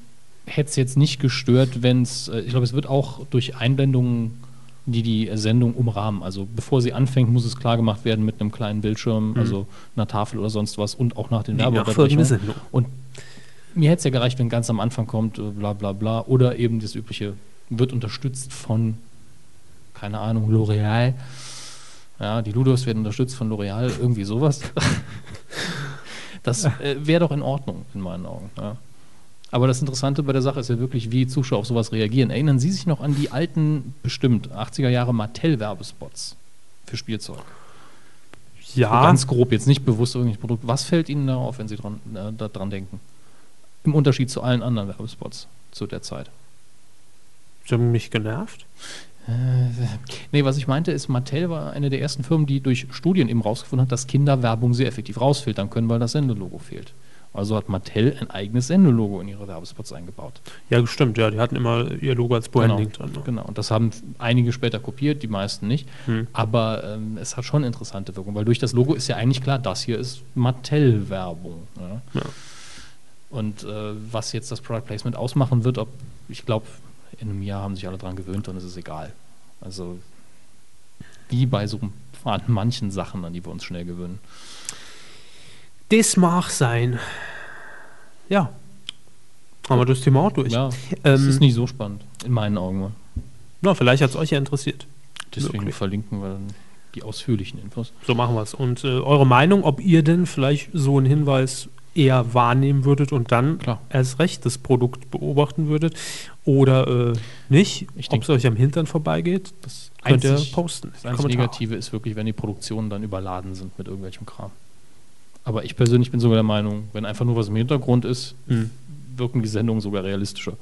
hätte es jetzt nicht gestört, wenn es, äh, ich glaube, es wird auch durch Einblendungen die die Sendung umrahmen. Also bevor sie anfängt, muss es klar gemacht werden mit einem kleinen Bildschirm, also einer Tafel oder sonst was und auch nach den Werbeunterbrechungen. Und mir hätte es ja gereicht, wenn ganz am Anfang kommt, äh, bla bla bla, oder eben das übliche, wird unterstützt von, keine Ahnung, L'Oreal. Ja, die Ludos werden unterstützt von L'Oreal, irgendwie sowas. Das äh, wäre doch in Ordnung, in meinen Augen. Ja. Aber das Interessante bei der Sache ist ja wirklich, wie Zuschauer auf sowas reagieren. Erinnern Sie sich noch an die alten, bestimmt 80er Jahre Mattel-Werbespots für Spielzeug? So Ja, ganz grob, jetzt nicht bewusst irgendwelches Produkt. Was fällt Ihnen da auf, wenn Sie dran, äh, da dran denken? Im Unterschied zu allen anderen Werbespots zu der Zeit. sie haben mich genervt. Nee, was ich meinte, ist, Mattel war eine der ersten Firmen, die durch Studien eben rausgefunden hat, dass Kinderwerbung sehr effektiv rausfiltern können, weil das Sendelogo fehlt. Also hat Mattel ein eigenes Sendelogo in ihre Werbespots eingebaut. Ja, stimmt, ja, die hatten immer ihr Logo als Branding genau, drin. ne? Genau, und das haben einige später kopiert, die meisten nicht. Hm. Aber ähm, es hat schon interessante Wirkung, weil durch das Logo ist ja eigentlich klar, das hier ist Mattel-Werbung. Ja? Ja. Und äh, was jetzt das Product Placement ausmachen wird, ob, ich glaube, in einem Jahr haben sich alle dran gewöhnt und es ist egal. Also wie bei so an manchen Sachen, an die wir uns schnell gewöhnen. Das mag sein. Ja. Haben wir das Thema auch durch. Ja, es Ähm, ist nicht so spannend, in meinen Augen. mal. Na, vielleicht hat es euch ja interessiert. Deswegen Wirklich. verlinken wir dann die ausführlichen Infos. So machen wir es. Und äh, eure Meinung, ob ihr denn vielleicht so einen Hinweis eher wahrnehmen würdet und dann Klar. erst recht das Produkt beobachten würdet oder äh, nicht, Ich ob es euch am Hintern vorbeigeht, Das könnt ihr posten. Das einzige. Negative ist wirklich, wenn die Produktionen dann überladen sind mit irgendwelchem Kram. Aber ich persönlich bin sogar der Meinung, wenn einfach nur was im Hintergrund ist, Hm. wirken die Sendungen sogar realistischer.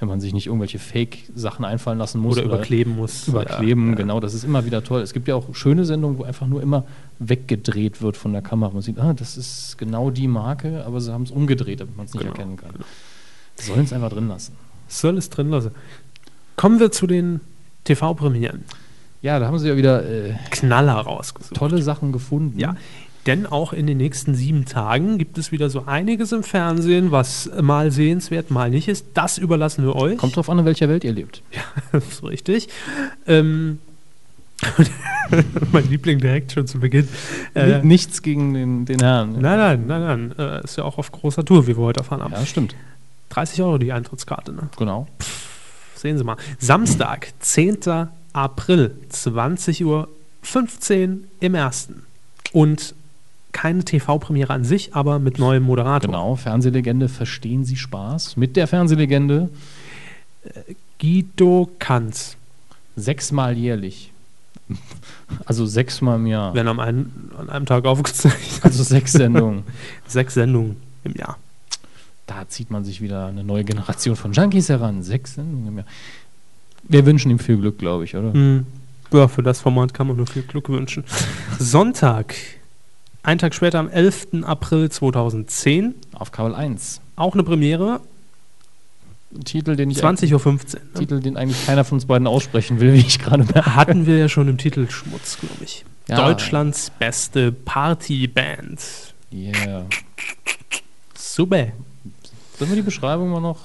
Wenn man sich nicht irgendwelche Fake-Sachen einfallen lassen muss. Oder überkleben muss. Überkleben, ja. genau. Das ist immer wieder toll. Es gibt ja auch schöne Sendungen, wo einfach nur immer weggedreht wird von der Kamera. Man sieht, ah, das ist genau die Marke, aber sie haben es umgedreht, damit man es nicht Genau, erkennen kann. Sollen es einfach drin lassen. Soll es drin lassen. Kommen wir zu den TV-Premieren. Ja, da haben sie ja wieder äh, Knaller rausgesucht. tolle Sachen gefunden. Ja, denn auch in den nächsten sieben Tagen gibt es wieder so einiges im Fernsehen, was mal sehenswert, mal nicht ist. Das überlassen wir euch. Kommt drauf an, in welcher Welt ihr lebt. das ist richtig. Ähm, mein Liebling direkt schon zu Beginn. Äh, Ni- Nichts gegen den, den Herrn. nein, nein, nein, nein. Äh, ist ja auch auf großer Tour, wie wir heute erfahren haben. Ja, stimmt. 30 Euro die Eintrittskarte, ne? Genau. Sehen Sie mal. Samstag, 10. April, 20.15 Uhr im ersten. Und keine TV-Premiere an sich, aber mit neuem Moderator. Genau. Fernsehlegende, verstehen Sie Spaß? Mit der Fernsehlegende Guido Kanz. sechsmal jährlich. Also sechsmal im Jahr. Werden am einen, an einem Tag aufgezeichnet. Also sechs Sendungen. Sechs Sendungen im Jahr. Da zieht man sich wieder eine neue Generation von Junkies heran. Sechs Sendungen im Jahr. Wir wünschen ihm viel Glück, glaube ich, oder? Hm. Ja, für das Format kann man nur viel Glück wünschen. Sonntag, ein Tag später, am 11. April 2010, Auf Kabel 1. auch eine Premiere, Titel, den ich 20.15 Uhr. ne? Titel, den eigentlich keiner von uns beiden aussprechen will, wie ich gerade merke. Hatten wir ja schon im Titelschmutz, glaube ich. Ja. Deutschlands beste Partyband. Yeah. Super. Sollen wir die Beschreibung mal noch?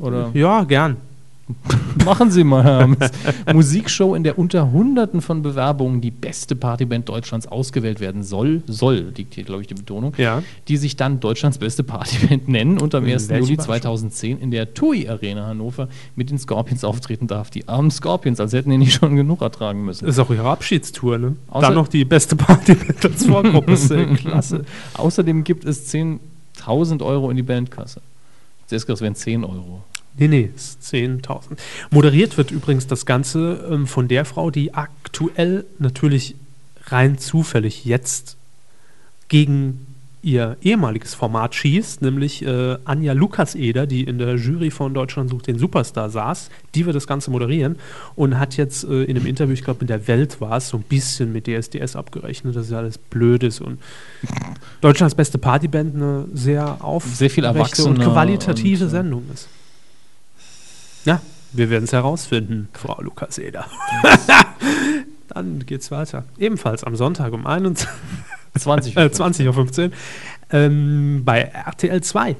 Oder Ja, gern. machen Sie mal, Herr Hammes. Musikshow, in der unter Hunderten von Bewerbungen die beste Partyband Deutschlands ausgewählt werden soll, soll, liegt hier, glaube ich, die Betonung, Ja. die sich dann Deutschlands beste Partyband nennen und am 1. Welche Juli Überraschung. 2010 in der TUI Arena Hannover mit den Scorpions auftreten darf. Die armen Scorpions, als hätten die nicht schon genug ertragen müssen. Ist auch ihre Abschiedstour, ne? Außer- Dann noch die beste Partyband als Vorgruppe. ist ja klasse. Außerdem gibt es 10.000 Euro in die Bandkasse. Das wären 10 Euro. Nee, nee, ist 10.000. Moderiert wird übrigens das Ganze ähm, von der Frau, die aktuell natürlich rein zufällig jetzt gegen ihr ehemaliges Format schießt, nämlich äh, Anja Lukaseder, die in der Jury von Deutschland sucht den Superstar saß. Die wird das Ganze moderieren und hat jetzt äh, in einem Interview, ich glaube in der Welt war es, so ein bisschen mit DSDS abgerechnet, dass ja alles blöd ist und Deutschlands beste Partyband eine sehr auf Sehr viel und qualitative und, äh, Sendung ist. Ja, wir werden es herausfinden, Frau Lukaseder. Dann geht's weiter. Ebenfalls am Sonntag um 21, 20 äh, 20.15 Uhr ähm, bei RTL 2.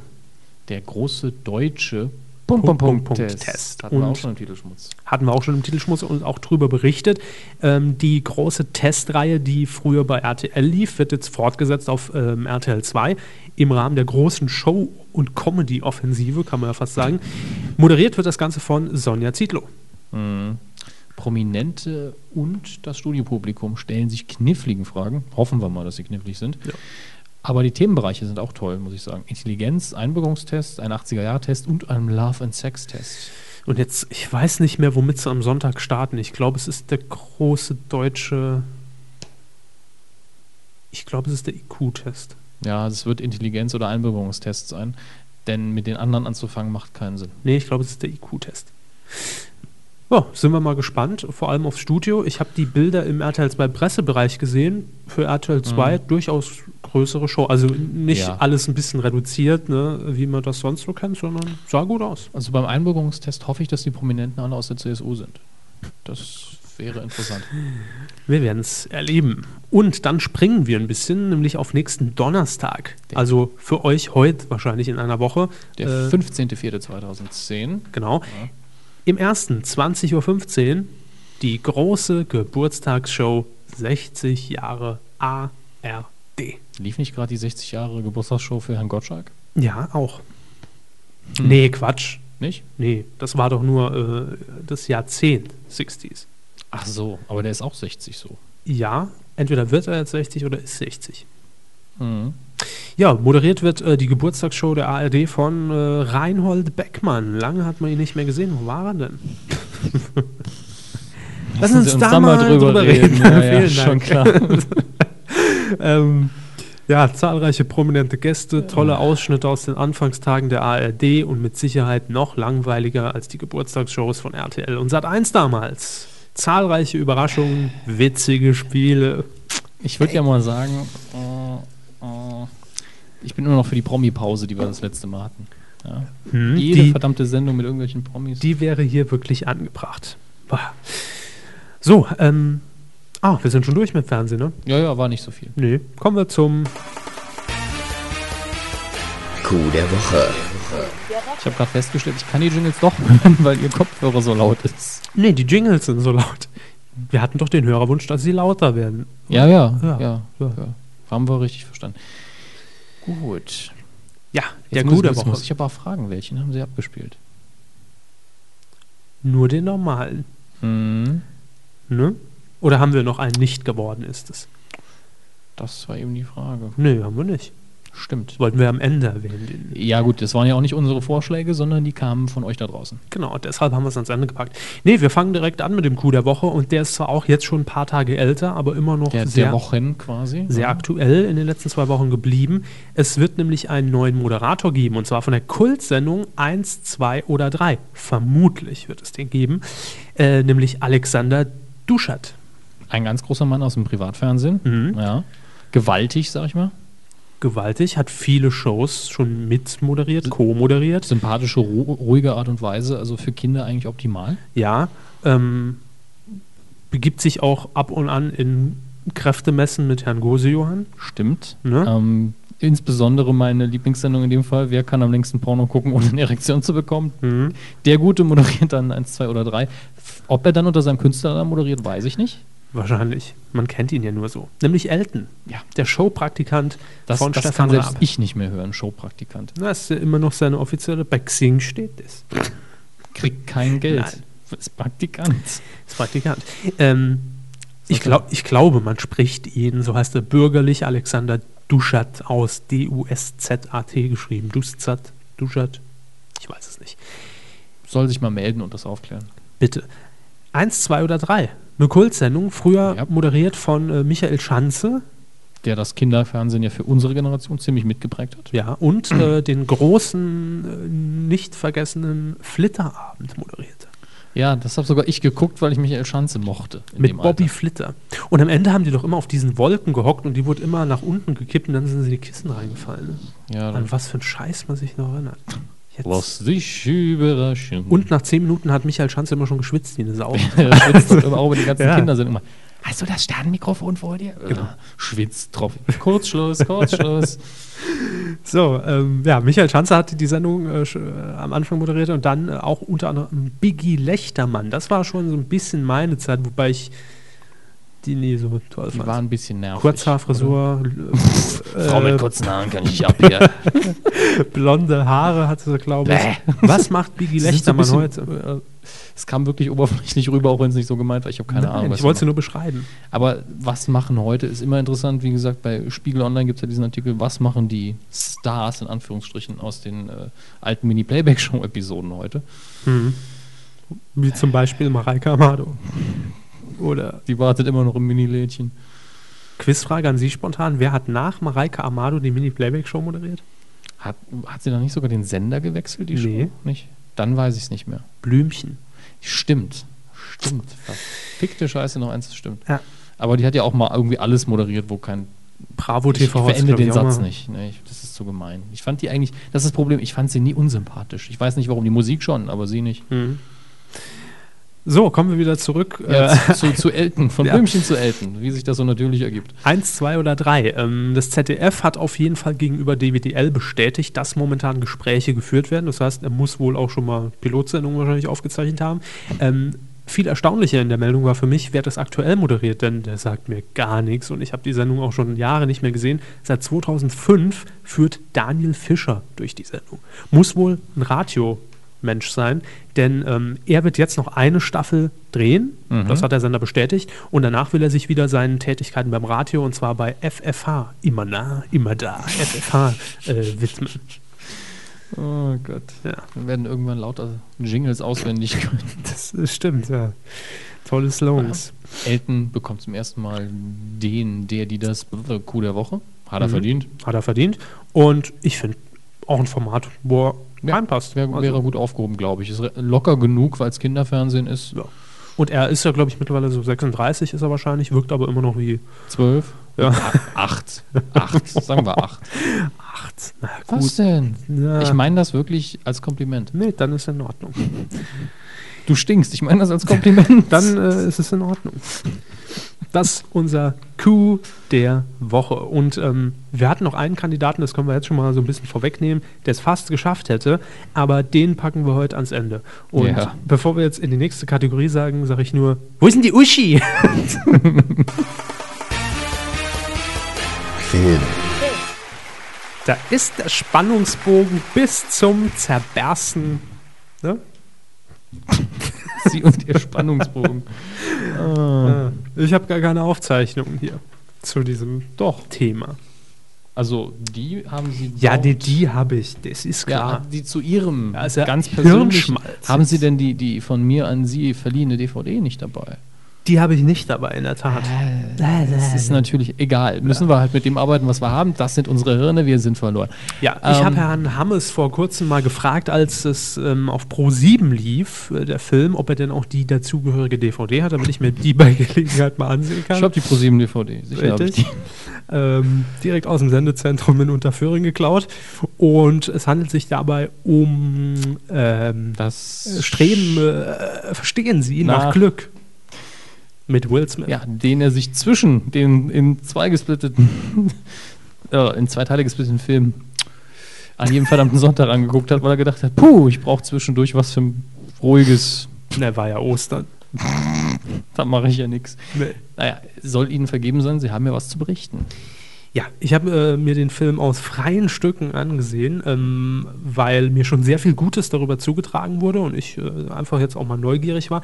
Der große deutsche Punkt, Punkt, Punkt, Punkt, Test. Test. Hatten wir Und- auch schon im Titelschmutz. hatten wir auch schon im Titelschmutz und auch drüber berichtet. Ähm, die große Testreihe, die früher bei RTL lief, wird jetzt fortgesetzt auf ähm, RTL 2 im Rahmen der großen Show- und Comedy-Offensive, kann man ja fast sagen. Moderiert wird das Ganze von Sonja Zietlow. Mhm. Prominente und das Studiopublikum stellen sich kniffligen Fragen. Hoffen wir mal, dass sie knifflig sind. Ja. Aber die Themenbereiche sind auch toll, muss ich sagen. Intelligenz, Einbürgerungstest, ein 80er-Jahr-Test und ein Love-and-Sex-Test. Und jetzt, ich weiß nicht mehr, womit sie am Sonntag starten. Ich glaube, es ist der große deutsche. Ich glaube, es ist der IQ-Test. Ja, es wird Intelligenz- oder Einbürgerungstest sein. Denn mit den anderen anzufangen macht keinen Sinn. Nee, ich glaube, es ist der IQ-Test. Ja, sind wir mal gespannt, vor allem aufs Studio. Ich habe die Bilder im RTL 2 Pressebereich gesehen. Für RTL 2 durchaus größere Show. Also nicht Ja. alles ein bisschen reduziert, ne, wie man das sonst so kennt, sondern sah gut aus. Also beim Einbürgerungstest hoffe ich, dass die Prominenten alle aus der CSU sind. Das wäre interessant. Wir werden es erleben. Und dann springen wir ein bisschen, nämlich auf nächsten Donnerstag. Der- Also für euch heute wahrscheinlich in einer Woche. Der Äh, 15.04.2010. Genau. Ja. Im ersten 20.15 Uhr die große Geburtstagsshow 60 Jahre ARD. Lief nicht gerade die 60 Jahre Geburtstagsshow für Herrn Gottschalk? Ja, auch. Hm. Nee, Quatsch. Nicht? Nee, das war doch nur äh, das Jahrzehnt 60s. Ach so, aber der ist auch 60 so. Ja, entweder wird er jetzt 60 oder ist 60. Mhm. Ja, moderiert wird äh, die Geburtstagsshow der ARD von äh, Reinhold Beckmann. Lange hat man ihn nicht mehr gesehen. Wo war er denn? Lass Lassen uns Sie da mal drüber reden. Ja, ja, Vielen schon Dank. klar. ähm, ja, zahlreiche prominente Gäste, tolle Ausschnitte aus den Anfangstagen der ARD und mit Sicherheit noch langweiliger als die Geburtstagsshows von RTL und Sat1 damals. Zahlreiche Überraschungen, witzige Spiele. Ich würde ja mal sagen, ich bin immer noch für die Promi-Pause, die wir das letzte Mal hatten. Ja. Hm, Jede die, verdammte Sendung mit irgendwelchen Promis. die wäre hier wirklich angebracht. So, ähm, ah, wir sind schon durch mit Fernsehen, ne? ja, ja, war nicht so viel. Nee, kommen wir zum Coup der Woche. Ich habe gerade festgestellt, ich kann die Jingles doch hören, weil ihr Kopfhörer so laut ist. Nee, die Jingles sind so laut. Wir hatten doch den Hörerwunsch, dass sie lauter werden. Ja, ja, Ja, ja, ja. ja. Haben wir richtig verstanden. Gut. Ja, der muss, gute Woche. muss ich aber auch fragen, welchen haben sie abgespielt? Nur den normalen. Hm, Ne? Oder haben wir noch einen nicht geworden, ist es? das war eben die Frage. Nee, haben wir nicht. Stimmt. Wollten wir am Ende erwähnen. Ja, gut, das waren ja auch nicht unsere Vorschläge, sondern die kamen von euch da draußen. Genau, deshalb haben wir es ans Ende gepackt. Nee, wir fangen direkt an mit dem Coup der Woche und der ist zwar auch jetzt schon ein paar Tage älter, aber immer noch Der, sehr, der Wochen quasi. sehr ja. aktuell in den letzten zwei Wochen geblieben. Es wird nämlich einen neuen Moderator geben und zwar von der Kultsendung 1, 2 oder 3. Vermutlich wird es den geben, äh, nämlich Alexander Duschert. Ein ganz großer Mann aus dem Privatfernsehen. Mhm. Ja. Gewaltig, sag ich mal. Gewaltig, hat viele Shows schon mit moderiert, co-moderiert. Sympathische, ru ruhige Art und Weise, also für Kinder eigentlich optimal. Ja, ähm, begibt sich auch ab und an in Kräftemessen mit Herrn Gosejohann. Stimmt. Ne? Ähm, insbesondere meine Lieblingssendung in dem Fall, wer kann am längsten Porno gucken, ohne eine Erektion zu bekommen? Mhm. Der Gute moderiert dann 1, 2 oder 3. Ob er dann unter seinem Künstlernamen moderiert, weiß ich nicht. Wahrscheinlich. Man kennt ihn ja nur so. Nämlich Elton. Ja. Der Showpraktikant Das, von das Stefan kann selbst Raab. ich nicht mehr hören, Showpraktikant. Das ist ja immer noch seine offizielle bei Xing steht das. Kriegt kein Geld. Nein. Ist Praktikant. Ist Praktikant. Ähm, ich, glaub, ich glaube, man spricht ihn, so heißt er bürgerlich, Alexander Duschat aus, D-U-S-Z-A-T geschrieben. Duschat, Duschat, ich weiß es nicht. Soll sich mal melden und das aufklären. Bitte. Eins, zwei oder drei. Eine Kultsendung, früher Ja. moderiert von äh, Michael Schanze, Der das Kinderfernsehen ja für unsere Generation ziemlich mitgeprägt hat. ja, und äh, den großen, äh, nicht vergessenen Flitterabend moderierte. Ja, das habe sogar ich geguckt, weil ich Michael Schanze mochte. in Mit dem Bobby Alter. Flitter. Und am Ende haben die doch immer auf diesen Wolken gehockt und die wurde immer nach unten gekippt und dann sind sie in die Kissen reingefallen. Ne? Ja, An was für ein Scheiß man sich noch erinnert. Jetzt. lass dich überraschen. Und nach zehn Minuten hat Michael Schanze immer schon geschwitzt wie eine Sau. er schwitzt doch immer auch, aber die ganzen Ja. Kinder sind immer. Hast du das Sternmikrofon vor dir? Genau. Schwitzt drauf. Kurzschluss, Kurzschluss. So, ähm, ja, Michael Schanzer hat die Sendung äh, äh, am Anfang moderiert und dann äh, auch unter anderem Biggie Lechtermann. Das war schon so ein bisschen meine Zeit, wobei ich die nie so toll Die fand. war ein bisschen nervig. Kurzhaarfrisur, äh, Frau mit kurzen Haaren kann ich nicht ab hier. blonde Haare hatte sie, glaube ich. Was macht Biggie so Lechtermann bisschen- heute? Es kam wirklich oberflächlich rüber, auch wenn es nicht so gemeint war. Ich habe keine Nein, Ahnung. ich wollte sie nur beschreiben. Aber was machen heute ist immer interessant. Wie gesagt, bei Spiegel Online gibt es ja diesen Artikel, was machen die Stars in Anführungsstrichen aus den äh, alten Mini-Playback-Show-Episoden heute. Wie zum Beispiel Mareike Amado. Oder Die wartet immer noch im Mini-Lädchen. Quizfrage an Sie spontan. Wer hat nach Mareike Amado die Mini-Playback-Show moderiert? Hat, hat sie da nicht sogar den Sender gewechselt, die Nee. Show? Nicht? Dann weiß ich es nicht mehr. Blümchen. Stimmt. Stimmt. Verfickte Scheiße, noch eins, das stimmt. Ja. Aber die hat ja auch mal irgendwie alles moderiert, wo kein. Bravo TV. ich ich, den Satz nicht. Ne, ich, das ist zu gemein. Ich fand die eigentlich, das ist das Problem, ich fand sie nie unsympathisch. Ich weiß nicht warum, die Musik schon, aber sie nicht. Mhm. So, kommen wir wieder zurück. Ja, Äh, zu, zu Elton, von Ja. Blümchen zu Elton, wie sich das so natürlich ergibt. Eins, zwei oder drei. Ähm, das ZDF hat auf jeden Fall gegenüber DWDL bestätigt, dass momentan Gespräche geführt werden. Das heißt, er muss wohl auch schon mal Pilotsendungen wahrscheinlich aufgezeichnet haben. Ähm, viel erstaunlicher in der Meldung war für mich, wer das aktuell moderiert, denn der sagt mir gar nichts und ich habe die Sendung auch schon Jahre nicht mehr gesehen. Seit 2005 führt Daniel Fischer durch die Sendung. Muss wohl ein Radiomensch sein, denn ähm, er wird jetzt noch eine Staffel drehen, Mhm. das hat der Sender bestätigt, und danach will er sich wieder seinen Tätigkeiten beim Radio und zwar bei FFH, immer nah, immer da, FFH äh, widmen. Oh Gott. Ja. Wir werden irgendwann lauter Jingles auswendig können. Das stimmt, ja. Tolle Slogans. Elton bekommt zum ersten Mal den, der, die das Coup der Woche. Hat er Mhm. verdient. Hat er verdient. Und ich finde auch ein Format, wo Ja, reinpasst. Wäre Also- wäre gut aufgehoben, glaube ich. Ist locker genug, weil es Kinderfernsehen ist. Ja. Und er ist ja, glaube ich, mittlerweile so 36 ist er wahrscheinlich, wirkt aber immer noch wie Zwölf? Ja. A- Acht. Acht. Sagen wir acht. 8. Na Was gut. denn? Ja. Ich meine das wirklich als Kompliment. nee, dann ist in Ordnung. Du stinkst. Ich meine das als Kompliment. Dann äh, ist es in Ordnung. Das ist unser Coup der Woche. Und ähm, wir hatten noch einen Kandidaten, das können wir jetzt schon mal so ein bisschen vorwegnehmen, der es fast geschafft hätte, aber den packen wir heute ans Ende. Und Ja. bevor wir jetzt in die nächste Kategorie sagen, sage ich nur, wo ist denn die Uschi? Film. Da ist der Spannungsbogen bis zum Zerbersten. Ne? Sie und ihr Spannungsbogen. Ah. Ich habe gar keine Aufzeichnungen hier zu diesem Doch. Thema. Also, die haben sie. Ja, die, die habe ich, das ist Ja, klar. die zu ihrem Ja, ist ja ganz persönlich. Haben Sie denn die, die von mir an Sie verliehene DVD nicht dabei? Die habe ich nicht dabei, in der Tat. Das ist natürlich egal. Müssen wir halt mit dem arbeiten, was wir haben. Das sind unsere Hirne, wir sind verloren. Ja, ich Ähm, habe Herrn Hammes vor kurzem mal gefragt, als es ähm, auf Pro 7 lief, äh, der Film, ob er denn auch die dazugehörige DVD hat, damit ich mir die bei Gelegenheit mal ansehen kann. Ich habe die ProSieben DVD. Sicher die. ähm, direkt aus dem Sendezentrum in Unterföhring geklaut. Und es handelt sich dabei um ähm, Das Streben, äh, verstehen Sie, nach, Nach- Glück. Mit Will Smith. Ja, den er sich zwischen den in zwei gesplitteten, äh, in zwei Teile gesplitteten Filmen an jedem verdammten Sonntag angeguckt hat, weil er gedacht hat, puh, ich brauche zwischendurch was für ein ruhiges, Ne, war ja Ostern. da mache ich ja nichts. Nee. Naja, soll Ihnen vergeben sein, Sie haben ja was zu berichten. Ja, ich habe äh, mir den Film aus freien Stücken angesehen, ähm, weil mir schon sehr viel Gutes darüber zugetragen wurde und ich äh, einfach jetzt auch mal neugierig war.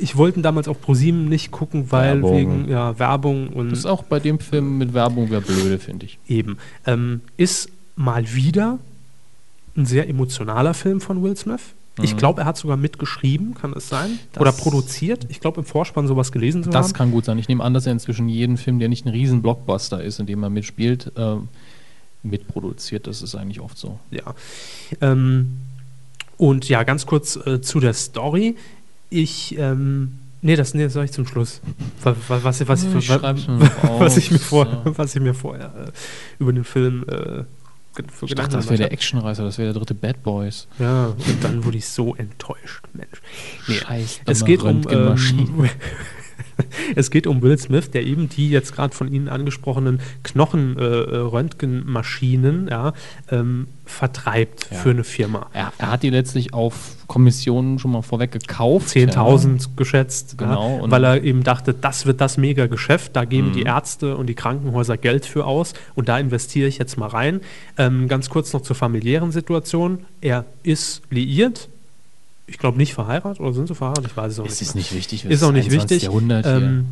Ich wollte damals auf ProSieben nicht gucken, weil Werbung. wegen ja, Werbung und Das ist auch bei dem Film mit Werbung wäre blöde, finde ich. eben. Ähm, ist mal wieder ein sehr emotionaler Film von Will Smith. Ich Mhm. glaube, er hat sogar mitgeschrieben, kann es sein? Das- Oder produziert. Ich glaube, im Vorspann sowas gelesen zu Das haben. kann gut sein. Ich nehme an, dass er inzwischen jeden Film, der nicht ein riesen Blockbuster ist, in dem er mitspielt, äh, mitproduziert. Das ist eigentlich oft so. Ja. Ähm, und ja, ganz kurz äh, zu der Story. Ich, ähm, nee, das, nee, das sage ich zum Schluss. Was, was, was, was, Ich was, noch was, ich mir auf, vor, so. was ich mir vorher äh, über den Film äh, für Ich dachte, das wäre der. Actionreißer, das wäre der dritte Bad Boys. Ja, und dann wurde ich so enttäuscht, Mensch. Nee, Scheiß es geht um. Ähm. es geht um Will Smith, der eben die jetzt gerade von Ihnen angesprochenen Knochenröntgenmaschinen ja, ähm, vertreibt Ja. für eine Firma. Er, er hat die letztlich auf Kommissionen schon mal vorweg gekauft. 10.000 geschätzt, Genau, ja, weil er eben dachte, das wird das mega Geschäft, da geben Mhm. die Ärzte und die Krankenhäuser Geld für aus und da investiere ich jetzt mal rein. Ähm, ganz kurz noch zur familiären Situation. Er ist liiert, ich glaube nicht verheiratet oder sind sie verheiratet? Ich weiß es auch. Es nicht. ist nicht wichtig. Ist auch nicht 21. wichtig. Jahrhundert. Ähm,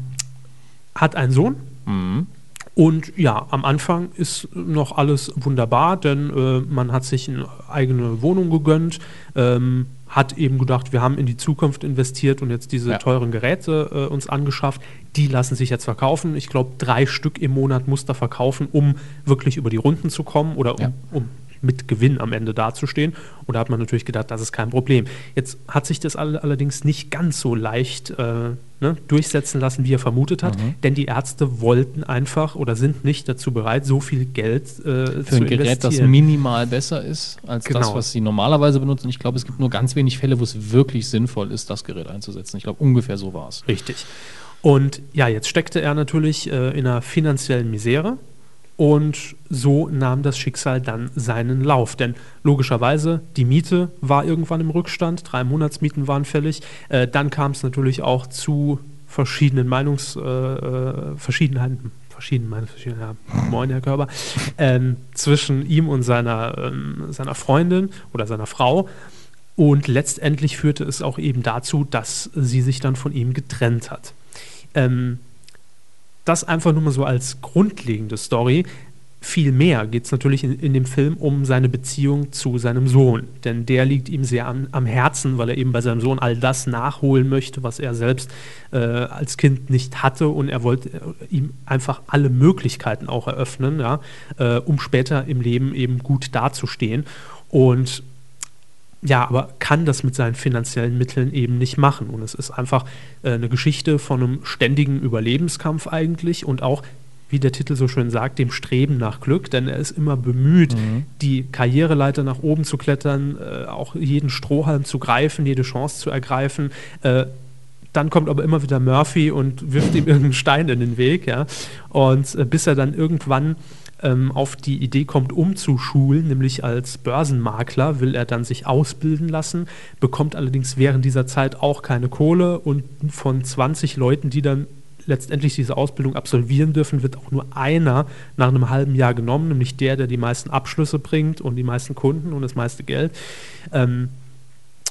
hat einen Sohn, Mhm. und ja, am Anfang ist noch alles wunderbar, denn äh, man hat sich eine eigene Wohnung gegönnt, ähm, hat eben gedacht, wir haben in die Zukunft investiert und jetzt diese Ja. teuren Geräte äh, uns angeschafft. Die lassen sich jetzt verkaufen. Ich glaube, drei Stück im Monat muss er verkaufen, um wirklich über die Runden zu kommen oder um, Ja. um mit Gewinn am Ende dazustehen. Und da hat man natürlich gedacht, das ist kein Problem. Jetzt hat sich das all allerdings nicht ganz so leicht äh, ne, durchsetzen lassen, wie er vermutet hat, Mhm. denn die Ärzte wollten einfach oder sind nicht dazu bereit, so viel Geld äh, Für zu ein Gerät, das investieren. minimal besser ist als das, Genau. was sie normalerweise benutzen. Ich glaube, es gibt nur ganz wenig Fälle, wo es wirklich sinnvoll ist, das Gerät einzusetzen. Ich glaube, ungefähr so war es. Richtig. Und ja, jetzt steckte er natürlich äh, in einer finanziellen Misere. Und so nahm das Schicksal dann seinen Lauf. Denn logischerweise, die Miete war irgendwann im Rückstand, drei Monatsmieten waren fällig. Äh, dann kam es natürlich auch zu verschiedenen Meinungs, äh, äh, verschiedenen Meinungsverschiedenheiten, ja, moin Herr Körber, ähm, zwischen ihm und seiner, ähm, seiner Freundin oder seiner Frau. Und letztendlich führte es auch eben dazu, dass sie sich dann von ihm getrennt hat. Ähm, das einfach nur mal so als grundlegende Story. Viel mehr geht es natürlich in, in dem Film um seine Beziehung zu seinem Sohn. Denn der liegt ihm sehr am, am Herzen, weil er eben bei seinem Sohn all das nachholen möchte, was er selbst äh, als Kind nicht hatte. Und er wollte äh, ihm einfach alle Möglichkeiten auch eröffnen, ja, äh, um später im Leben eben gut dazustehen. Und ja, aber kann das mit seinen finanziellen Mitteln eben nicht machen. Und es ist einfach äh, eine Geschichte von einem ständigen Überlebenskampf eigentlich und auch, wie der Titel so schön sagt, dem Streben nach Glück, denn er ist immer bemüht, die Karriereleiter nach oben zu klettern, äh, auch jeden Strohhalm zu greifen, jede Chance zu ergreifen. Äh, dann kommt aber immer wieder Murphy und wirft ihm irgendeinen Stein in den Weg, ja. Und äh, bis er dann irgendwann ähm, auf die Idee kommt, umzuschulen, nämlich als Börsenmakler, will er dann sich ausbilden lassen, bekommt allerdings während dieser Zeit auch keine Kohle und von 20 Leuten, die dann letztendlich diese Ausbildung absolvieren dürfen, wird auch nur einer nach einem halben Jahr genommen, nämlich der, der die meisten Abschlüsse bringt und die meisten Kunden und das meiste Geld. Ähm,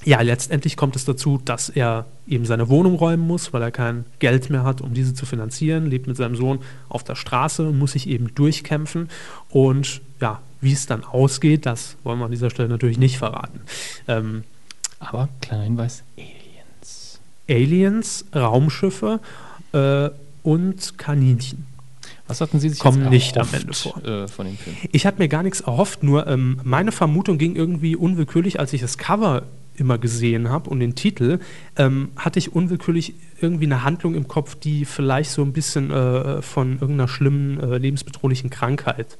ja, letztendlich kommt es dazu, dass er eben seine Wohnung räumen muss, weil er kein Geld mehr hat, um diese zu finanzieren, lebt mit seinem Sohn auf der Straße und muss sich eben durchkämpfen. Und ja, wie es dann ausgeht, das wollen wir an dieser Stelle natürlich nicht verraten. Ähm, Aber kleiner Hinweis: Aliens. Aliens, Raumschiffe äh, und Kaninchen. Was hatten Sie sich Kommen nicht am Ende vor. Äh, von dem Film? Ich hatte mir gar nichts erhofft, nur ähm, meine Vermutung ging irgendwie unwillkürlich, als ich das Cover immer gesehen habe und den Titel, ähm, hatte ich unwillkürlich irgendwie eine Handlung im Kopf, die vielleicht so ein bisschen äh, von irgendeiner schlimmen, äh, lebensbedrohlichen Krankheit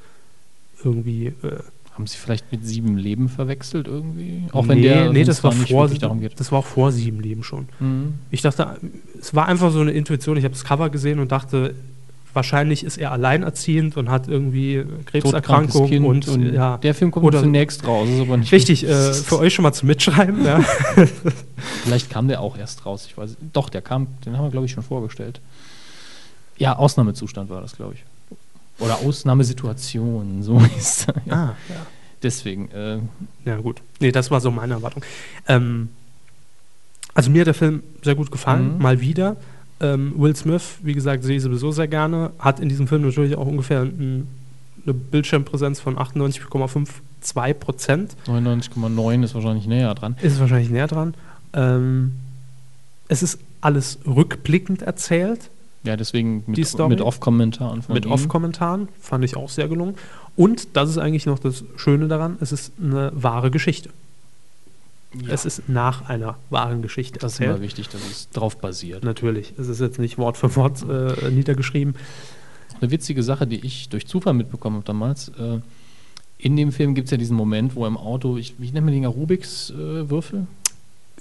irgendwie. Äh, Haben Sie vielleicht mit sieben Leben verwechselt irgendwie? Auch nee, wenn der nee, das war, nicht vor, darum geht. das war auch vor sieben Leben schon. Mhm. Ich dachte, es war einfach so eine Intuition. Ich habe das Cover gesehen und dachte, wahrscheinlich ist er alleinerziehend und hat irgendwie Krebserkrankung und, und ja. der Film kommt Oder- zunächst raus. Richtig, äh, für euch schon mal zum Mitschreiben. Ja. Vielleicht kam der auch erst raus. Ich weiß. Doch, der kam. Den haben wir glaube ich schon vorgestellt. Ja, Ausnahmezustand war das, glaube ich. Oder Ausnahmesituation, so ist. Ja. Ah, ja. Deswegen. Äh, Ja, gut. Nee, das war so meine Erwartung. Ähm, also mir hat der Film sehr gut gefallen, Mhm. mal wieder. Ähm, Will Smith, wie gesagt, sehe ich sowieso sehr gerne, hat in diesem Film natürlich auch ungefähr ein, eine Bildschirmpräsenz von 98,52 Prozent. 99,9 ist wahrscheinlich näher dran. Ist wahrscheinlich näher dran. Ähm, es ist alles rückblickend erzählt, Ja, deswegen mit, mit Off-Kommentaren mit. Off-Kommentaren. Fand ich auch sehr gelungen. Und das ist eigentlich noch das Schöne daran, es ist eine wahre Geschichte. Ja, Es ist nach einer wahren Geschichte das ist erzählt. immer wichtig, dass es drauf basiert. Natürlich, es ist jetzt nicht Wort für Wort äh, niedergeschrieben. Eine witzige Sache, die ich durch Zufall mitbekommen habe damals. Äh, in dem Film gibt es ja diesen Moment, wo im Auto, ich, wie nennt man den, Rubiks äh?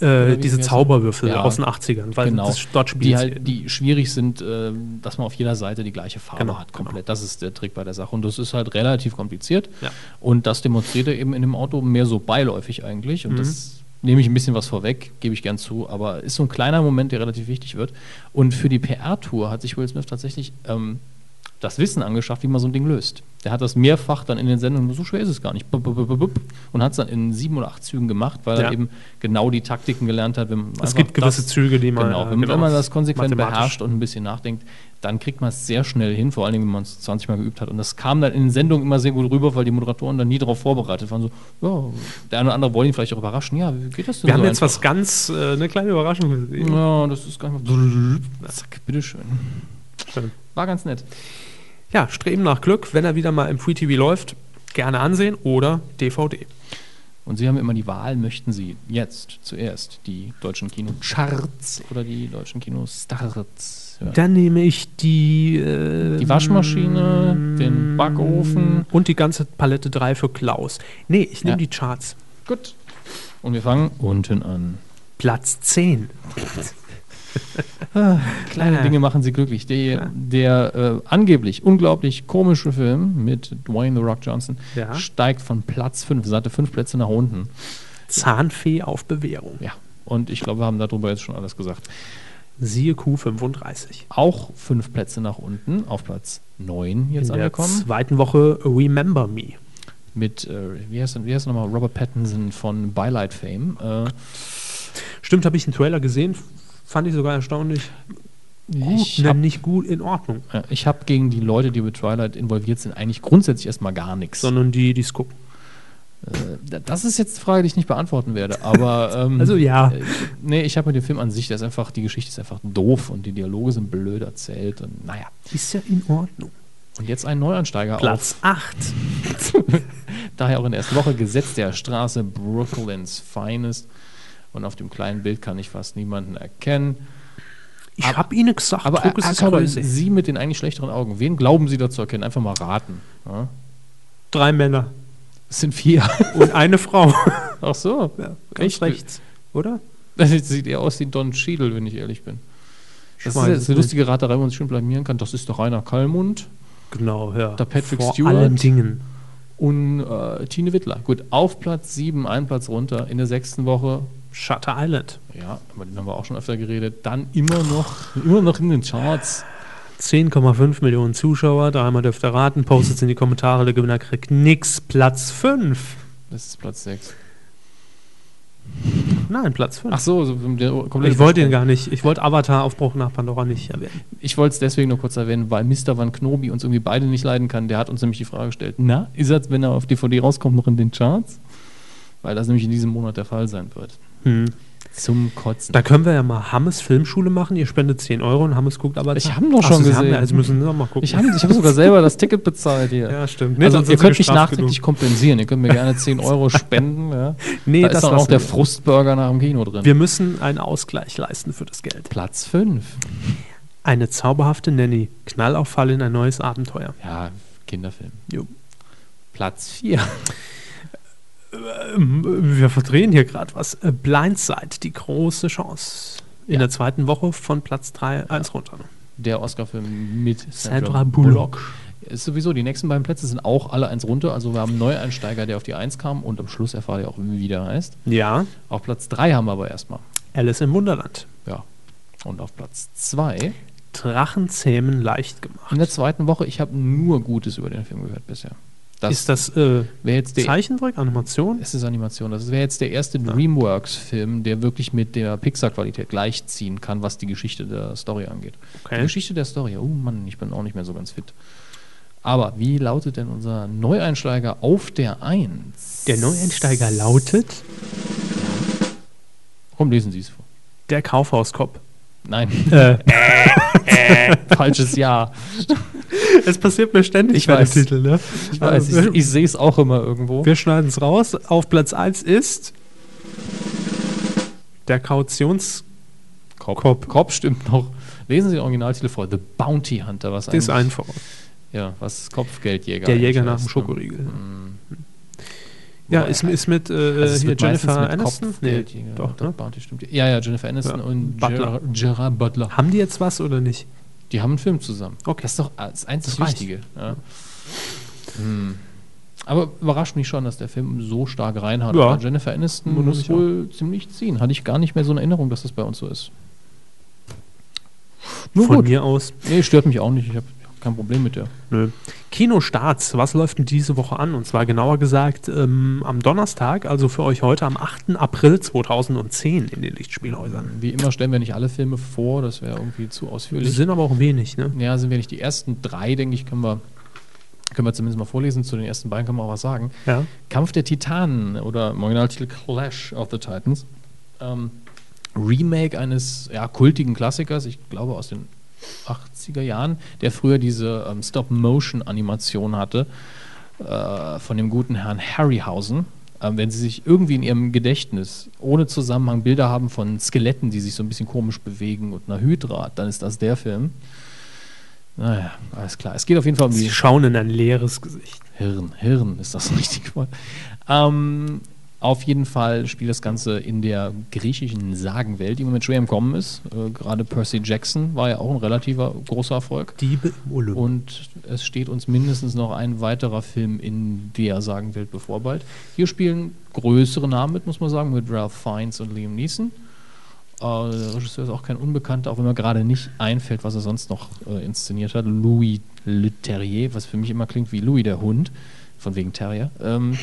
Äh, diese Zauberwürfel Ja. aus den 80ern, weil Genau. das dort spielt die halt, die schwierig sind, äh, dass man auf jeder Seite die gleiche Farbe Genau, hat, komplett. Das ist der Trick bei der Sache. Und das ist halt relativ kompliziert. Ja. Und das demonstriert er eben in dem Auto mehr so beiläufig eigentlich. Und Mhm. das nehme ich ein bisschen was vorweg, gebe ich gern zu, aber ist so ein kleiner Moment, der relativ wichtig wird. Und für die PR-Tour hat sich Will Smith tatsächlich ähm, das Wissen angeschafft, wie man so ein Ding löst. Der hat das mehrfach dann in den Sendungen, so schwer ist es gar nicht, und hat es dann in sieben oder acht Zügen gemacht, weil Ja. er eben genau die Taktiken gelernt hat. Wenn man Es gibt gewisse das- Züge, die man. Genau, äh, wenn, wenn man das konsequent beherrscht und ein bisschen nachdenkt, dann kriegt man es sehr schnell hin, vor allen Dingen, wenn man es 20 Mal geübt hat. Und das kam dann in den Sendungen immer sehr gut rüber, weil die Moderatoren dann nie darauf vorbereitet waren. So, ja, der eine oder andere wollte ihn vielleicht auch überraschen. Ja, wie geht das denn Wir so haben jetzt einfach? was ganz, äh, eine kleine Überraschung Sie. Ja, das ist gar nicht mal. Zack, bitteschön. Schön. War ganz nett. Ja, Streben nach Glück, wenn er wieder mal im Free TV läuft, gerne ansehen oder DVD. Und Sie haben immer die Wahl, möchten Sie jetzt zuerst die deutschen Kinocharts oder die deutschen Kinostarts Dann nehme ich die. Äh, Die Waschmaschine, den Backofen. Und die ganze Palette 3 für Klaus. Nee, ich nehme Ja. die Charts. Gut. Und wir fangen unten an. Platz 10. Kleine Ja. Dinge machen sie glücklich. Der, der äh, angeblich unglaublich komische Film mit Dwayne The Rock Johnson Ja. steigt von Platz 5, sagte fünf Plätze nach unten. Zahnfee auf Bewährung. Ja. Und ich glaube, wir haben darüber jetzt schon alles gesagt. Siehe Q35. Auch fünf Plätze nach unten, auf Platz 9 jetzt In der angekommen. zweiten Woche Remember Me. Mit, äh, wie heißt, er- wie heißt nochmal, Robert Pattinson von Bylight Fame. Äh, Stimmt, habe ich einen Trailer gesehen. Fand ich sogar erstaunlich gut. ich ne, habe nicht gut, in Ordnung. ich hab gegen die Leute, die mit Twilight involviert sind, eigentlich grundsätzlich erstmal gar nichts. Sondern die, die es gucken. Äh, Das ist jetzt eine Frage, die ich nicht beantworten werde. Aber ähm, Also ja. äh, nee, ich habe mit dem Film an sich, der ist einfach, die Geschichte ist einfach doof und die Dialoge sind blöd erzählt und naja. Ist ja in Ordnung. Und jetzt ein Neuansteiger Platz 8. auf, daher auch in der ersten Woche, Gesetz der Straße, Brooklyns Finest. Und auf dem kleinen Bild kann ich fast niemanden erkennen. Ich habe Ihnen gesagt, Aber druck ist Größe. Sie mit den eigentlich schlechteren Augen, wen glauben Sie da zu erkennen? Einfach mal raten. Ja? Drei Männer Es sind vier. und eine Frau. Ach so. Ja, ganz Echt? rechts, oder? Das sieht eher aus wie Don Cheadle, wenn ich ehrlich bin. Das ist jetzt es eine lustige Raterei, wo man sich schön blamieren kann. Das ist doch Rainer Kallmund Genau, ja. Der Patrick Vor Stewart. allen Dingen. und äh, Tine Wittler. Gut, auf Platz 7, ein Platz runter. In der sechsten Woche, Shutter Island. ja, über den haben wir auch schon öfter geredet. Dann immer noch, immer noch in den Charts. 10,5 Millionen Zuschauer, dreimal dürft ihr raten, postet in die Kommentare, der Gewinner kriegt nix. Platz 5. Das ist Platz 6. Nein, Platz 5. Ach so, so ich wollte ihn gar nicht. Ich wollte Avatar Aufbruch nach Pandora nicht erwähnen. Ich wollte es deswegen nur kurz erwähnen, weil Mr. Van Knobi uns irgendwie beide nicht leiden kann. Der hat uns nämlich die Frage gestellt: Na, ist er, wenn er auf DVD rauskommt, noch in den Charts? Weil das nämlich in diesem Monat der Fall sein wird. Hm. Zum Kotzen. Da können wir ja mal Hammes Filmschule machen. Ihr spendet 10 Euro und Hammes guckt aber. Ich hab ihn doch schon so, haben gesehen. ja, also müssen wir noch mal gucken. ich habe hab sogar selber das Ticket bezahlt hier. ja, stimmt. also, sonst ihr könnt mich nachträglich genug. kompensieren. Ihr könnt mir gerne 10 Euro spenden. Ja. Nee, da das ist dann auch der wir. Frustburger nach dem Kino drin. Wir müssen einen Ausgleich leisten für das Geld. Platz 5. Eine zauberhafte Nanny. Knallauffall in ein neues Abenteuer. Ja, Kinderfilm. Jo. Platz 4. Ähm, Wir verdrehen hier gerade was. Äh, Blindside, die große Chance. In Ja. der zweiten Woche von Platz 3, 1 runter. Der Oscar-Film mit Sandra Bullock. Ist sowieso, die nächsten beiden Plätze sind auch alle eins runter. Also wir haben einen Neueinsteiger, der auf die 1 kam und am Schluss erfahrt ihr auch, wie der heißt. Ja, Auf Platz 3 haben wir aber erstmal. Alice im Wunderland. Ja. Und auf Platz 2 Drachen zähmen leicht gemacht. in der zweiten Woche, ich habe nur Gutes über den Film gehört bisher. Das ist das äh, jetzt der Zeichentrick, Animation? Es ist Animation. Das wäre jetzt der erste Dreamworks-Film, der wirklich mit der Pixar-Qualität gleichziehen kann, was die Geschichte der Story angeht. Die Okay. Geschichte der Story, oh Mann, ich bin auch nicht mehr so ganz fit. Aber wie lautet denn unser Neueinsteiger auf der 1? Der Neueinsteiger lautet Komm, lesen Sie es vor. der Kaufhauskopf. Nein, Äh, falsches Jahr. es passiert mir ständig Ich weiß. Titel, ne? Ich weiß, Also, ich, ich sehe es auch immer irgendwo. Wir schneiden es raus. Auf Platz 1 ist der Kautions... Kopf. Kopf. Kopf stimmt noch. Lesen Sie den Originaltitel vor. The Bounty Hunter, was Das ist einfach. ja, was Kopfgeldjäger Der Jäger nach dem ne? Schokoriegel. Mm. Ja, ist, ist mit äh, Also wird meistens Jennifer mit Aniston? Kopfgeldjäger. doch, Doch, ne? Bounty stimmt. Ja, ja, Jennifer Aniston Ja. und Butler. Gerard Butler. Haben die jetzt was oder nicht? Die haben einen Film zusammen. Okay. Das ist doch das einzig Das. Wichtige. Ja. Hm. Aber überrascht mich schon, dass der Film so stark reinhaut. Ja. Jennifer Aniston Wundert muss auch. wohl ziemlich ziehen. Hatte ich gar nicht mehr so in Erinnerung, dass das bei uns so ist. Nur Von gut. mir aus. Nee, stört mich auch nicht. Ich habe kein Problem mit der. Nö. Kinostarts, was läuft denn diese Woche an? Und zwar genauer gesagt ähm, am Donnerstag, also für euch heute am 8. April 2010 in den Lichtspielhäusern. Wie immer stellen wir nicht alle Filme vor, das wäre irgendwie zu ausführlich. Sind aber auch wenig, ne? Ja, sind wir nicht die ersten drei, denke ich, können wir, können wir zumindest mal vorlesen. Zu den ersten beiden können wir auch was sagen. Ja. Kampf der Titanen oder im Originaltitel Clash of the Titans. Ähm, Remake eines ja, kultigen Klassikers, ich glaube aus den 80er Jahren, der früher diese ähm, Stop-Motion-Animation hatte, äh, von dem guten Herrn Harryhausen. Ähm, wenn Sie sich irgendwie in Ihrem Gedächtnis ohne Zusammenhang Bilder haben von Skeletten, die sich so ein bisschen komisch bewegen und einer Hydra, dann ist das der Film. Naja, alles klar. Es geht auf jeden Fall um die Sie schauen in ein leeres Gesicht. Hirn, Hirn ist das richtige Wort. Ähm, auf jeden Fall spielt das Ganze in der griechischen Sagenwelt, die im Moment schwer im Kommen ist. Äh, Gerade Percy Jackson war ja auch ein relativer großer Erfolg. Diebe im Olymp. Und es steht uns mindestens noch ein weiterer Film in der Sagenwelt bevor bald. Hier spielen größere Namen mit, muss man sagen, mit Ralph Fiennes und Liam Neeson. Äh, der Regisseur ist auch kein Unbekannter, auch wenn mir gerade nicht einfällt, was er sonst noch äh, inszeniert hat. Louis Leterrier, was für mich immer klingt wie Louis der Hund, von wegen Terrier. Ähm,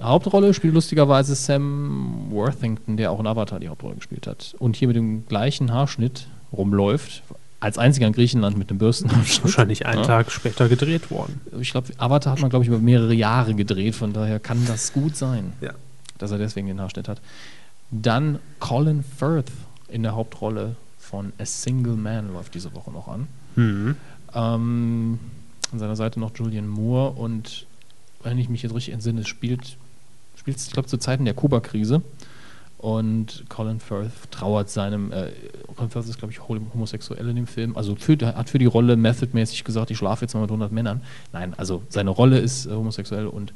Hauptrolle spielt lustigerweise Sam Worthington, der auch in Avatar die Hauptrolle gespielt hat. Und hier mit dem gleichen Haarschnitt rumläuft. Als einziger in Griechenland mit dem Bürstenhaarschnitt. Wahrscheinlich einen Ja. Tag später gedreht worden. Ich glaube, Avatar hat man, glaube ich, über mehrere Jahre gedreht, von daher kann das gut sein, Ja. dass er deswegen den Haarschnitt hat. Dann Colin Firth in der Hauptrolle von A Single Man läuft diese Woche noch an. Mhm. Ähm, an seiner Seite noch Julian Moore und wenn ich mich jetzt richtig entsinne, es spielt, spielt ich glaube, zu Zeiten der Kuba-Krise. Und Colin Firth trauert seinem, äh, Colin Firth ist, glaube ich, hom- homosexuell in dem Film. Also für, hat für die Rolle methodmäßig gesagt, ich schlafe jetzt mal mit 100 Männern. Nein, also seine Rolle ist äh, homosexuell und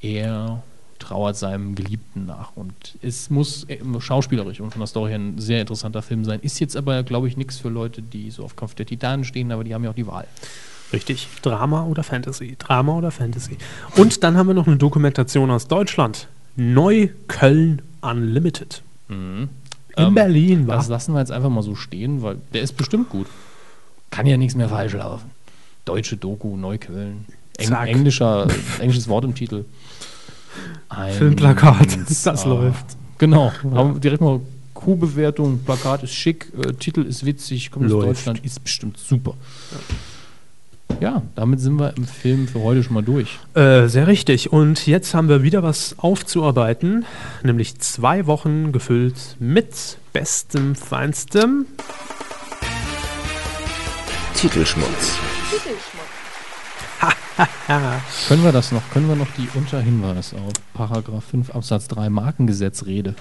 er trauert seinem Geliebten nach. Und es muss äh, schauspielerisch und von der Story her ein sehr interessanter Film sein. Ist jetzt aber, glaube ich, nichts für Leute, die so auf Kampf der Titanen stehen, aber die haben ja auch die Wahl. Richtig. Drama oder Fantasy? Drama oder Fantasy? Und dann haben wir noch eine Dokumentation aus Deutschland. Neukölln Unlimited. In Ähm, Berlin war. Das lassen wir jetzt einfach mal so stehen, weil der ist bestimmt gut. Kann ja nichts mehr falsch laufen. Deutsche Doku, Neukölln. Eng, Zack. englischer, englisches Wort im Titel. Filmplakat, das Ah, läuft. Genau. Haben direkt mal Q-Bewertung, Plakat ist schick, äh, Titel ist witzig, kommt aus. Deutschland, ist bestimmt super. Ja, damit sind wir im Film für heute schon mal durch. Äh, sehr richtig. Und jetzt haben wir wieder was aufzuarbeiten, nämlich zwei Wochen gefüllt mit bestem, feinstem. Titelschmutz. Können wir das noch? Können wir noch die Unterhinweis auf Paragraph 5 Absatz 3 Markengesetz Rede?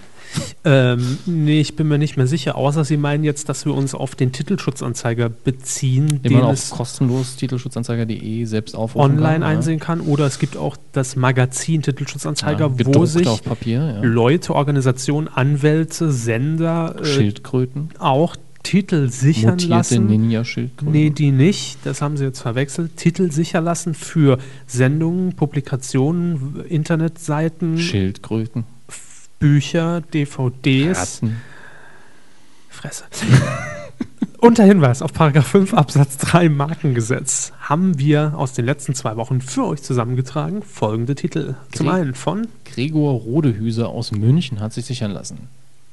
Ähm, nee, ich bin mir nicht mehr sicher, außer Sie meinen jetzt, dass wir uns auf den Titelschutzanzeiger beziehen, Den man auf kostenlos titelschutzanzeiger.de selbst aufrufen online kann. einsehen kann. Oder es gibt auch das Magazin. Titelschutzanzeiger, Ja, wo sich Papier, ja. Leute, Organisationen, Anwälte, Sender äh, Schildkröten. auch Titel sichern Mutierte lassen. Ninja-Schildkröten. Nee, die nicht. Das haben sie jetzt verwechselt. Titel sichern lassen für Sendungen, Publikationen, Internetseiten, Schildkröten. Bücher, DVDs. Ratten. Fresse. Unter Hinweis auf Paragraph 5 Absatz 3 Markengesetz haben wir aus den letzten zwei Wochen für euch zusammengetragen folgende Titel. Zum Krieg- einen von Gregor Rodehüser aus München hat sich sichern lassen.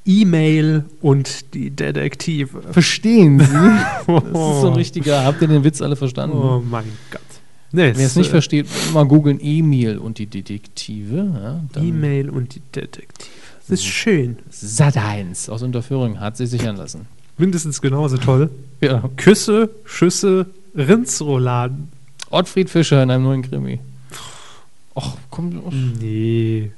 E-Mail und die Detektive. Verstehen Sie? Das ist so ein richtiger. Habt ihr den Witz alle verstanden? Oh mein Gott. Nee, Wer es nicht versteht, mal googeln Emil und die Detektive. Ja, E-Mail und die Detektive. Das ist schön. Sat1 aus Unterführung hat sich sichern lassen. Mindestens genauso toll. Ja. Küsse, Schüsse, Rindsrouladen. Ottfried Fischer in einem neuen Krimi. Och, komm. och. Nee.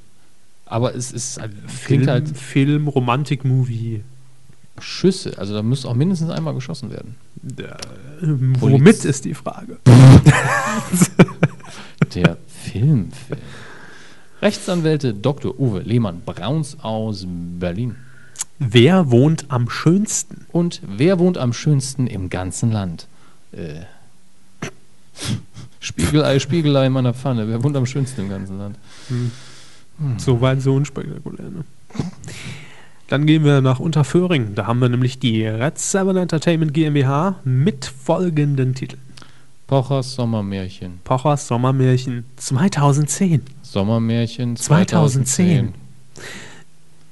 Aber es ist halt, Film, halt Film, Romantik-Movie. Schüsse. Also da muss auch mindestens einmal geschossen werden. Poliz- womit ist die Frage? Der Filmfilm. Rechtsanwälte Dr. Uwe Lehmann-Brauns aus Berlin. Wer wohnt am schönsten? Und wer wohnt am schönsten im ganzen Land? Äh. Spiegelei, Spiegelei in meiner Pfanne. Wer wohnt am schönsten im ganzen Land? So weit, so unspektakulär. Ne? Dann gehen wir nach Unterföhring. Da haben wir nämlich die Red Seven Entertainment GmbH mit folgenden Titeln. Pochers Sommermärchen. Pochers Sommermärchen 2010. Sommermärchen 2010. 2010.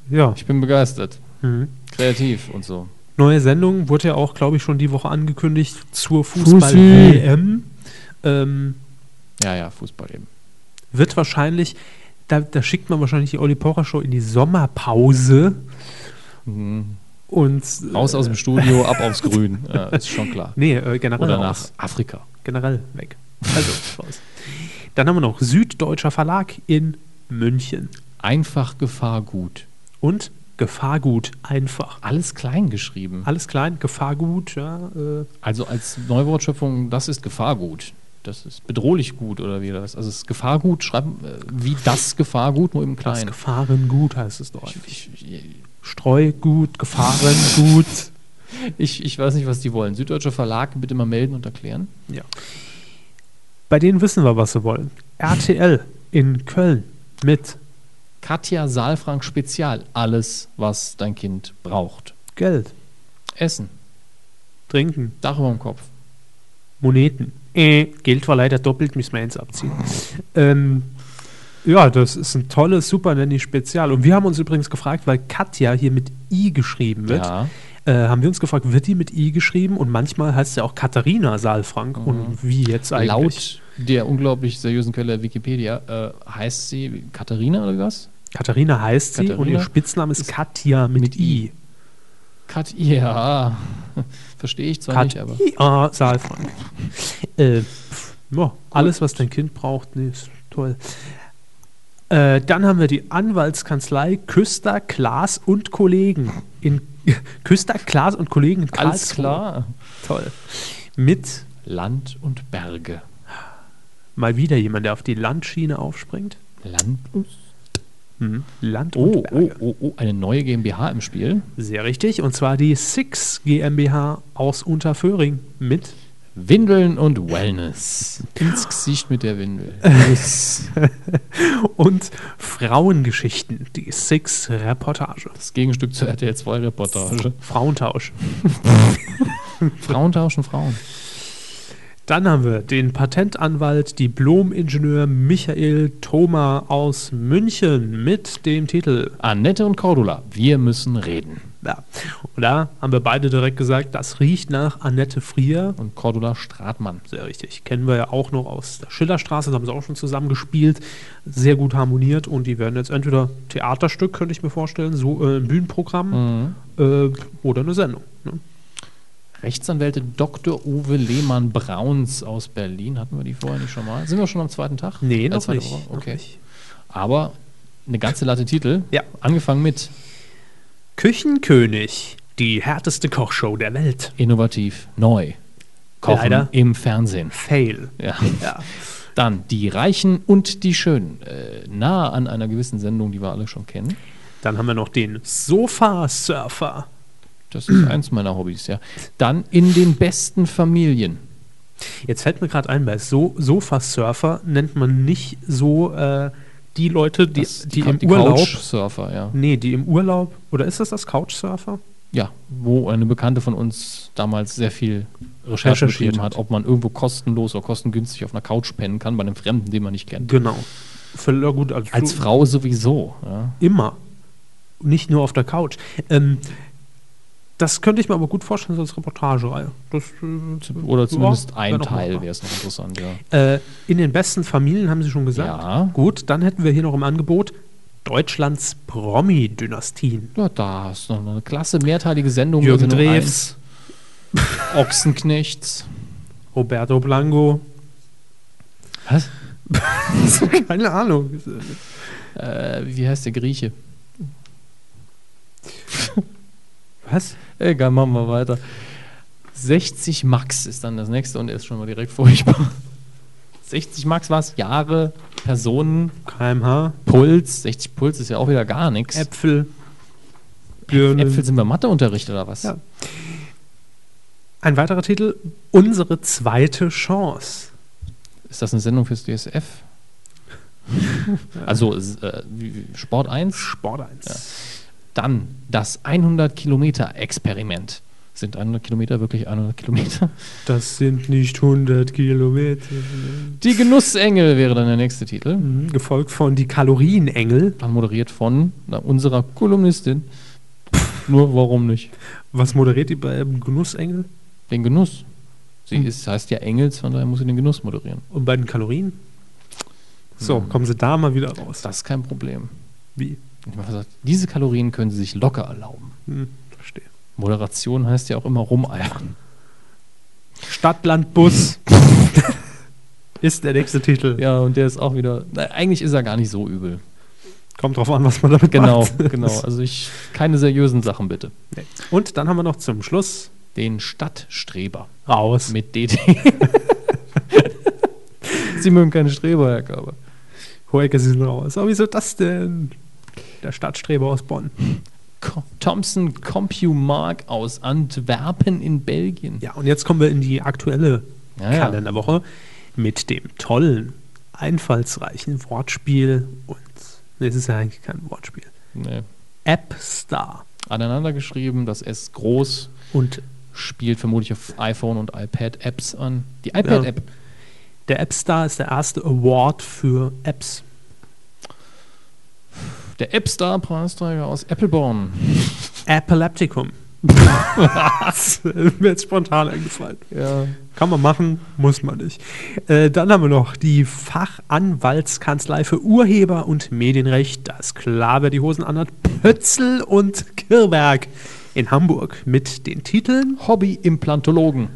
Ja. Ich bin begeistert. Mhm. Kreativ und so. Neue Sendung wurde ja auch, glaube ich, schon die Woche angekündigt zur. Fußball-WM. Ähm, Ja, ja, Fußball eben. wird wahrscheinlich, da, da schickt man wahrscheinlich die Olli Pocher Show in die Sommerpause Mhm. und Raus aus dem Studio, ab aufs Grün. Ja, ist schon klar. nee, äh, generell Oder nach. Afrika. generell weg. Also raus. Dann haben wir noch Süddeutscher Verlag in München Einfach Gefahrgut. und Gefahrgut einfach. Alles klein geschrieben. Alles klein, Gefahrgut, ja. Äh, Also als Neuwortschöpfung, das ist Gefahrgut. Das ist bedrohlich gut oder wie das? Also es ist Gefahrgut, schreiben äh, wie das Gefahrgut, nur im das Kleinen. Gefahrengut heißt es doch. Ich, ich, Streugut, Gefahrengut. ich, ich weiß nicht, was die wollen. Süddeutscher Verlag, bitte mal melden und erklären. Ja. Bei denen wissen wir, was sie wollen. RTL in Köln mit Katja Saalfrank Spezial. Alles, was dein Kind braucht. Geld, Essen, Trinken, Dach über dem Kopf. Moneten. Äh, Geld war leider doppelt, müssen wir eins abziehen. ähm, ja, das ist ein tolles Super Nanny Spezial. Und wir haben uns übrigens gefragt, weil Katja hier mit I geschrieben wird, Ja. äh, haben wir uns gefragt, wird die mit I geschrieben? Und manchmal heißt sie auch Katharina Saalfrank. Und wie jetzt eigentlich? Laut der unglaublich seriösen Quelle Wikipedia äh, heißt sie Katharina oder was? Katharina heißt sie und Katharina ihr Spitzname ist Katja mit, mit I. I. Kat ja. Verstehe ich zwar nicht, aber. Katja Saalfrank. äh, ja, alles, was dein Kind braucht, nee, ist toll. Äh, dann haben wir die Anwaltskanzlei Küster, Klaas und Kollegen. In Küster, Klaas und Kollegen in Alles Karlsruhe. klar. Toll. Mit Land und Berge. mal wieder jemand, der auf die Landschiene aufspringt. Land. Mhm. Land Oh, und oh, Berge. oh, oh, eine neue GmbH im Spiel. Sehr richtig. Und zwar die Six GmbH aus Unterföhring mit Windeln und Wellness. Ins Gesicht mit der Windel. Und Frauengeschichten, die Six Reportage. das Gegenstück zur RTL 2 Reportage. Frauentausch. Frauen tauschen Frauen. Dann haben wir den Patentanwalt, Diplom-Ingenieur Michael Thoma aus München mit dem Titel. Annette und Cordula, wir müssen reden. Ja. Und da haben wir beide direkt gesagt, das riecht nach Annette Frier. Und Cordula Stratmann. Sehr richtig. Kennen wir ja auch noch aus der Schillerstraße, da haben sie auch schon zusammen gespielt. Sehr gut harmoniert und die werden jetzt entweder Theaterstück, könnte ich mir vorstellen, so äh, ein Bühnenprogramm Mhm. äh, oder eine Sendung. Ne? Rechtsanwälte Dr. Uwe Lehmann-Brauns aus Berlin. Hatten wir die vorher nicht schon mal? Sind wir schon am zweiten Tag? Nee, Äh, noch nicht. Woche? noch Okay. nicht. Aber eine ganze Latte Titel. Ja. Angefangen mit Küchenkönig, die härteste Kochshow der Welt. innovativ, neu. Kochen Leider. im Fernsehen. Fail. Ja. Ja. Dann die Reichen und die Schönen. Äh, nahe an einer gewissen Sendung, die wir alle schon kennen. Dann haben wir noch den Sofa-Surfer. Das ist eins meiner Hobbys, ja. Dann in den besten Familien. Jetzt fällt mir gerade ein, bei so Sofa-Surfer nennt man nicht so äh, die Leute, die, Das- die, Cou- im Urlaub. Couchsurfer, ja. Nee, die im Urlaub. Oder ist das das Couchsurfer? Ja, wo eine Bekannte von uns damals sehr viel Recherche betrieben hat. ob man irgendwo kostenlos oder kostengünstig auf einer Couch pennen kann, bei einem Fremden, den man nicht kennt. Genau. Völlig gut. Also Als Frau sowieso. Ja. Immer. Nicht nur auf der Couch. Ähm, das könnte ich mir aber gut vorstellen so als Reportagereihe. Das, äh, Oder zumindest ja, ein Teil wäre es noch interessant, ja. Äh, in den besten Familien haben Sie schon gesagt. Ja. Gut, dann hätten wir hier noch im Angebot Deutschlands Promi-Dynastien. Ja, da ist noch eine klasse mehrteilige Sendung. Jürgen Sendung Drews, 1, Ochsenknechts. Roberto Blanco. Was? Keine Ahnung. Äh, wie heißt der Grieche? Was? Egal, machen wir weiter. 60 Max ist dann das nächste und er ist schon mal direkt furchtbar. 60 Max war es, Jahre, Personen, kmh, Puls. 60 Puls ist ja auch wieder gar nichts. Äpfel, Birnen. Äpfel sind wir Matheunterricht oder was? Ja. Ein weiterer Titel, Unsere zweite Chance. Ist das eine Sendung fürs DSF? also äh, Sport 1. Sport 1. Ja. Dann das 100 Kilometer Experiment. Sind 100 Kilometer wirklich 100 Kilometer? Das sind nicht 100 Kilometer. Die Genussengel wäre dann der nächste Titel. Mhm, Gefolgt von Die Kalorienengel. Dann moderiert von na, unserer Kolumnistin. Nur warum nicht? Was moderiert die beim Genussengel? Den Genuss. Sie Hm. ist, heißt ja Engels, von daher muss sie den Genuss moderieren. Und bei den Kalorien? So, Mhm. kommen sie da mal wieder raus. Das ist kein Problem. Wie? Ich habe gesagt, diese Kalorien können Sie sich locker erlauben. Hm, verstehe. Moderation heißt ja auch immer rumeiern. Stadt, Land, Bus ist der nächste Titel. Ja, und der ist auch wieder. Na, eigentlich ist er gar nicht so übel. Kommt drauf an, was man damit Genau, macht. genau. Also ich keine seriösen Sachen bitte. Nee. Und dann haben wir noch zum Schluss Den Stadtstreber raus. mit DT. Sie mögen keine Streber, Herr Körber. Hoecke, sie sind raus. Aber wieso das denn? Der Stadtstreber aus Bonn. Thompson Compumark aus Antwerpen in Belgien. Ja, und jetzt kommen wir in die aktuelle Ja, ja. Kalenderwoche mit dem tollen, einfallsreichen Wortspiel und nee, es ist ja eigentlich kein Wortspiel. Nee. App Star. Aneinander geschrieben, das S groß, Und spielt vermutlich auf iPhone und iPad Apps an. Die iPad-App. der App Star ist der erste Award für Apps. Der App Star Preisträger aus Appleborn. Epilepticum. ist mir jetzt spontan eingefallen. Ja. Kann man machen, muss man nicht. Äh, dann haben wir noch die Fachanwaltskanzlei für Urheber und Medienrecht. Das klar, wer die Hosen anhat. Pötzl und Kirberg in Hamburg mit den Titeln Hobby-Implantologen.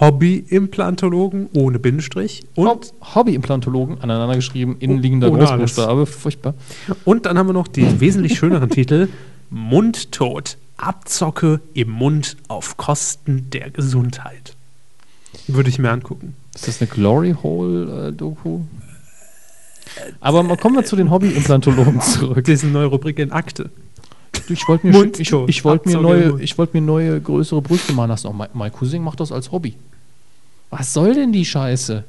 Hobby-Implantologen ohne Bindestrich und, Hob Hobby-Implantologen, aneinander geschrieben, innenliegender Oh, alles. Großbuchstabe. Furchtbar. und dann haben wir noch den wesentlich schöneren Titel Mundtot. Abzocke im Mund auf Kosten der Gesundheit. Würde ich mir angucken. Ist das eine Glory Hole-Doku? Aber mal kommen wir zu den Hobby-Implantologen zurück. Das ist eine neue Rubrik in Akte. Ich wollte mir, ich, ich wollte mir, neue, ich wollte mir neue, größere Brüste machen lassen. Auch mein, mein Cousin macht das als Hobby. Was soll denn die Scheiße?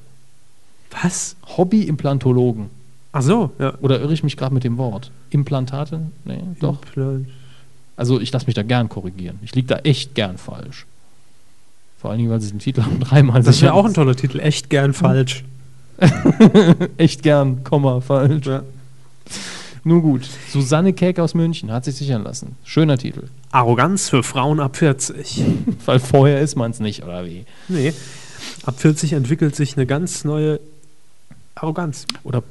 Was? Hobby-Implantologen. Ach so, ja. Oder irre ich mich gerade mit dem Wort? Implantate? Nee, doch. Implant- Also ich lasse mich da gern korrigieren. Ich liege da echt gern falsch. Vor allen Dingen, weil sie den Titel haben dreimal Das sicher- wäre auch ein toller Titel. Echt gern falsch. Echt gern, Komma, falsch. Ja. Nun gut. Susanne Käke aus München hat sich sichern lassen. Schöner Titel. Arroganz für Frauen ab 40. Weil vorher ist man es nicht, oder wie? Nee. Ab 40 entwickelt sich eine ganz neue Arroganz. Oder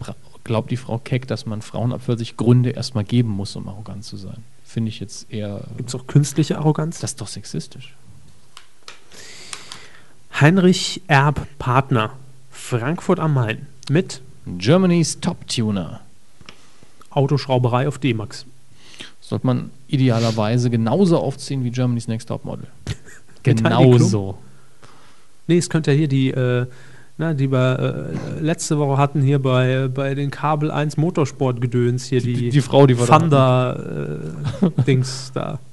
glaubt die Frau Keck, dass man Frauen ab 40 Gründe erstmal geben muss, um arrogant zu sein? Finde ich jetzt eher. Gibt es auch künstliche Arroganz? Das ist doch sexistisch. Heinrich Erb Partner. Frankfurt am Main. Mit Germany's Top Tuner. Autoschrauberei auf D-Max. Sollte man idealerweise genauso aufziehen wie Germany's Next Top Model. Genauso. Nee, es könnte ja hier die, äh, na, die wir äh, letzte Woche hatten, hier bei, bei den Kabel 1 Motorsport-Gedöns, hier die, Die, die Frau, die wir da. Thunder-Dings da.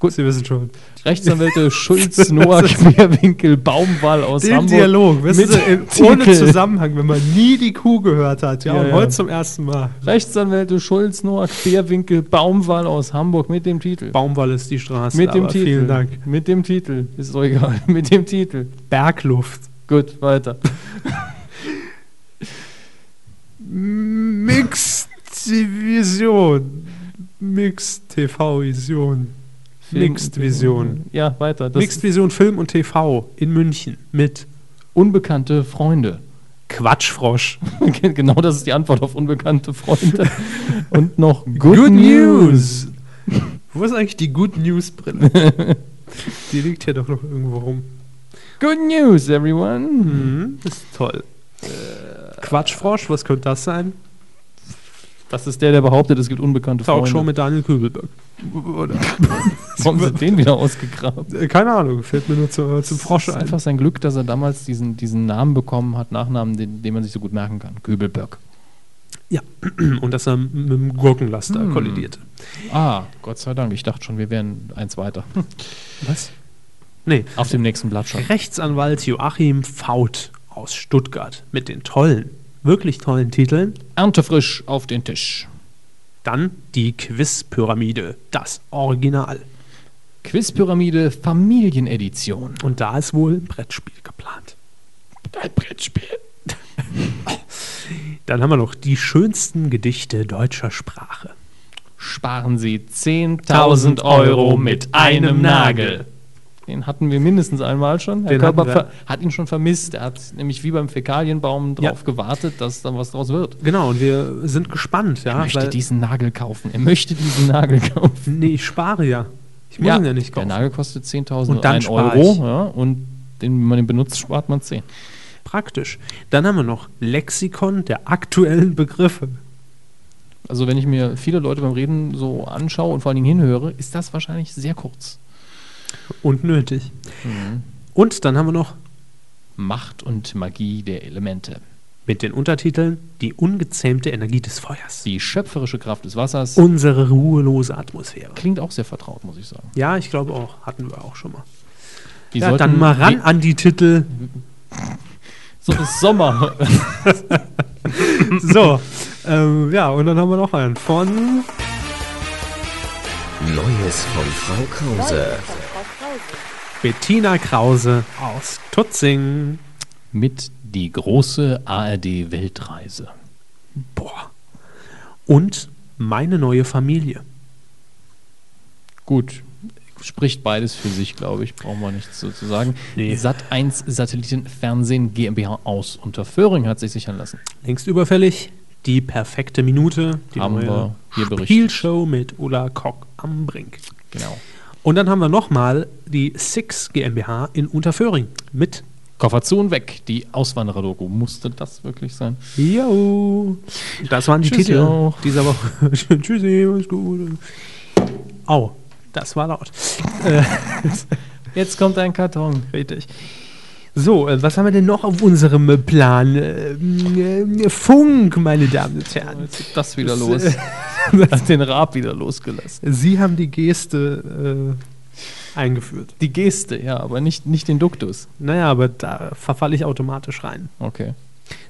Gut. Sie wissen schon. Rechtsanwälte Schulz, Noah, Querwinkel, Baumwall aus Den Hamburg. Dialog, in, Titel. ohne Zusammenhang, wenn man nie die Kuh gehört hat. Ja, Ja, und ja. heute zum ersten Mal. Rechtsanwälte Schulz, Noah, Querwinkel, Baumwall aus Hamburg mit dem Titel. Baumwall ist die Straße. mit dem Titel. Vielen Dank. Mit dem Titel. Ist doch egal. Mit dem Titel. Bergluft. Gut, weiter. Mixed Vision. Mixed TV Vision. Mixed Vision. Ja, weiter. Das Mixed Vision Film und TV in München mit Unbekannte Freunde. Quatschfrosch. genau das ist die Antwort auf unbekannte Freunde. Und noch Good, News. Wo ist eigentlich die Good News Brille? die liegt hier doch noch irgendwo rum. Good News, everyone. Mhm, ist toll. Quatschfrosch, was könnte das sein? Das ist der, der behauptet, es gibt unbekannte Talkshow Freunde. mit Daniel Kübelberg. Oder, Warum sind den wieder ausgegraben? äh, keine Ahnung, fällt mir nur zu, zum Frosch Es ist ein. einfach sein Glück, dass er damals diesen, diesen Namen bekommen hat, Nachnamen, den, den man sich so gut merken kann. Göbelberg. Ja, und dass er mit dem Gurkenlaster Hm. kollidierte. Ah, Gott sei Dank. Ich dachte schon, wir wären eins weiter. Was? Nee, Auf dem nächsten Blatt schon. Rechtsanwalt Joachim Faut aus Stuttgart mit den tollen, wirklich tollen Titeln. Erntefrisch auf den Tisch. Dann die Quizpyramide, das Original. Quizpyramide Familienedition. Und da ist wohl ein Brettspiel geplant. Ein Brettspiel. Dann haben wir noch die schönsten Gedichte deutscher Sprache. Sparen Sie 10.000 Euro mit einem Nagel. Den hatten wir mindestens einmal schon. Herr Den Körper hat ihn schon vermisst. Er hat nämlich wie beim Fäkalienbaum Ja. darauf gewartet, dass dann was draus wird. Genau, und wir sind gespannt, ja. er möchte diesen Nagel kaufen. Er möchte diesen Nagel kaufen. nee, ich spare ja. Ich muss ihn ja nicht Der kaufen. Nagel kostet 10.000 Und dann ein spar Euro. ich. Ja, und den, wenn man den benutzt, spart man 10. Praktisch. Dann haben wir noch Lexikon der aktuellen Begriffe. Also wenn ich mir viele Leute beim Reden so anschaue und vor allen Dingen hinhöre, ist das wahrscheinlich sehr kurz. Und nötig. Mhm. Und dann haben wir noch Macht und Magie der Elemente. mit den Untertiteln Die ungezähmte Energie des Feuers. Die schöpferische Kraft des Wassers. Unsere ruhelose Atmosphäre. Klingt auch sehr vertraut, muss ich sagen. Ja, ich glaube auch. Hatten wir auch schon mal. Die ja, dann mal ran an die Titel. So ist Sommer. So, ähm, ja, und dann haben wir noch einen von Neues von Frau Krause. Bettina Krause aus Tutzing. Mit die große ARD-Weltreise. Boah. Und meine neue Familie. Gut. Spricht beides für sich, glaube ich. Brauchen wir nichts so zu sagen. Nee. Sat 1 Satellitenfernsehen GmbH aus Unterföhring hat sich sichern lassen. Längst überfällig. Die perfekte Minute. Die Haben neue wir hier berichtet. Spielshow mit Ulla Kock am Brink. Genau. Und dann haben wir nochmal die Six GmbH in Unterföhring mit Koffer zu und weg. Die Auswanderer-Doku. Musste das wirklich sein? Jo. Das waren die Tschüssi Titel auch. dieser Woche. Tschüssi, alles gut. Au, das war laut. Jetzt kommt ein Karton. richtig. So, äh, was haben wir denn noch auf unserem Plan? Ähm, äh, Funk, meine Damen und Herren. Jetzt geht das wieder los. Hat den Raab wieder losgelassen. Sie haben die Geste äh, eingeführt. Die Geste, ja, aber nicht, nicht den Duktus. Naja, aber da verfalle ich automatisch rein. Okay.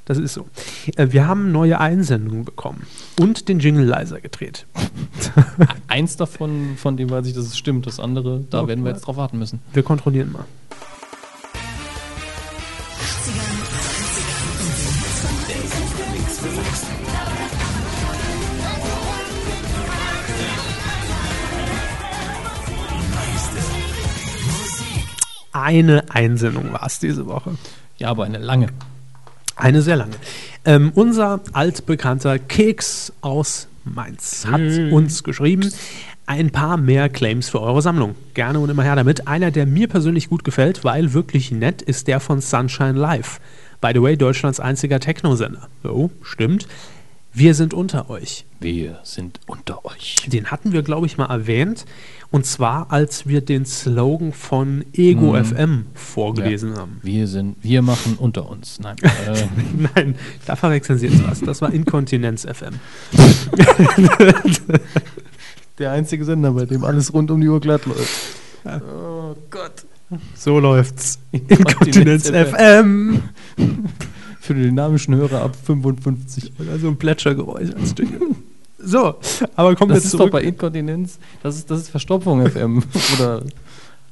Das ist so. Äh, wir haben neue Einsendungen bekommen und den Jingle leiser gedreht. Eins davon, von dem weiß ich, dass es stimmt. Das andere, da Okay. werden wir jetzt drauf warten müssen. Wir kontrollieren mal. Eine Einsendung war es diese Woche. Ja, aber eine lange. Eine sehr lange. Ähm, unser altbekannter Keks aus Mainz hat uns geschrieben, ein paar mehr Claims für eure Sammlung. Gerne und immer her damit. Einer, der mir persönlich gut gefällt, weil wirklich nett, ist der von Sunshine Live. By the way, Deutschlands einziger Techno-Sender. So, stimmt. Wir sind unter euch. Wir sind unter euch. Den hatten wir, glaube ich, mal erwähnt. Und zwar, als wir den Slogan von Ego FM vorgelesen haben. Wir sind, wir machen unter uns. Nein. äh, Nein, da verwechseln Sie jetzt was. Das war Inkontinenz FM. der einzige Sender, bei dem alles rund um die Uhr glatt läuft. Oh Gott. So läuft's. Inkontinenz Inkontinenz FM. Für den dynamischen Hörer ab 55. Oder so ein Plätschergeräusch als. So, aber kommen Das wir ist doch zurück. bei Inkontinenz. Das ist, das ist Verstopfung FM. Oder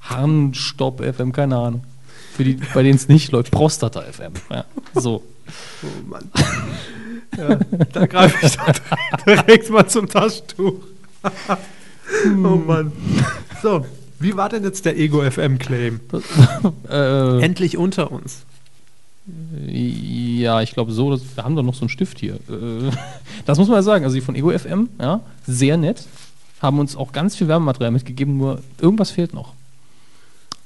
Harnstopp FM, keine Ahnung. Für die, bei denen es nicht läuft, Prostata FM. Ja, so. Oh Mann. Ja, da greife ich direkt mal zum Taschentuch. oh Mann. So, wie war denn jetzt der Ego FM Claim? Äh, Endlich unter uns. Ja, ich glaube so, wir haben doch noch so einen Stift hier. Äh, Das muss man ja sagen. Also die von Ego FM, ja, sehr nett. Haben uns auch ganz viel Werbematerial mitgegeben, nur irgendwas fehlt noch.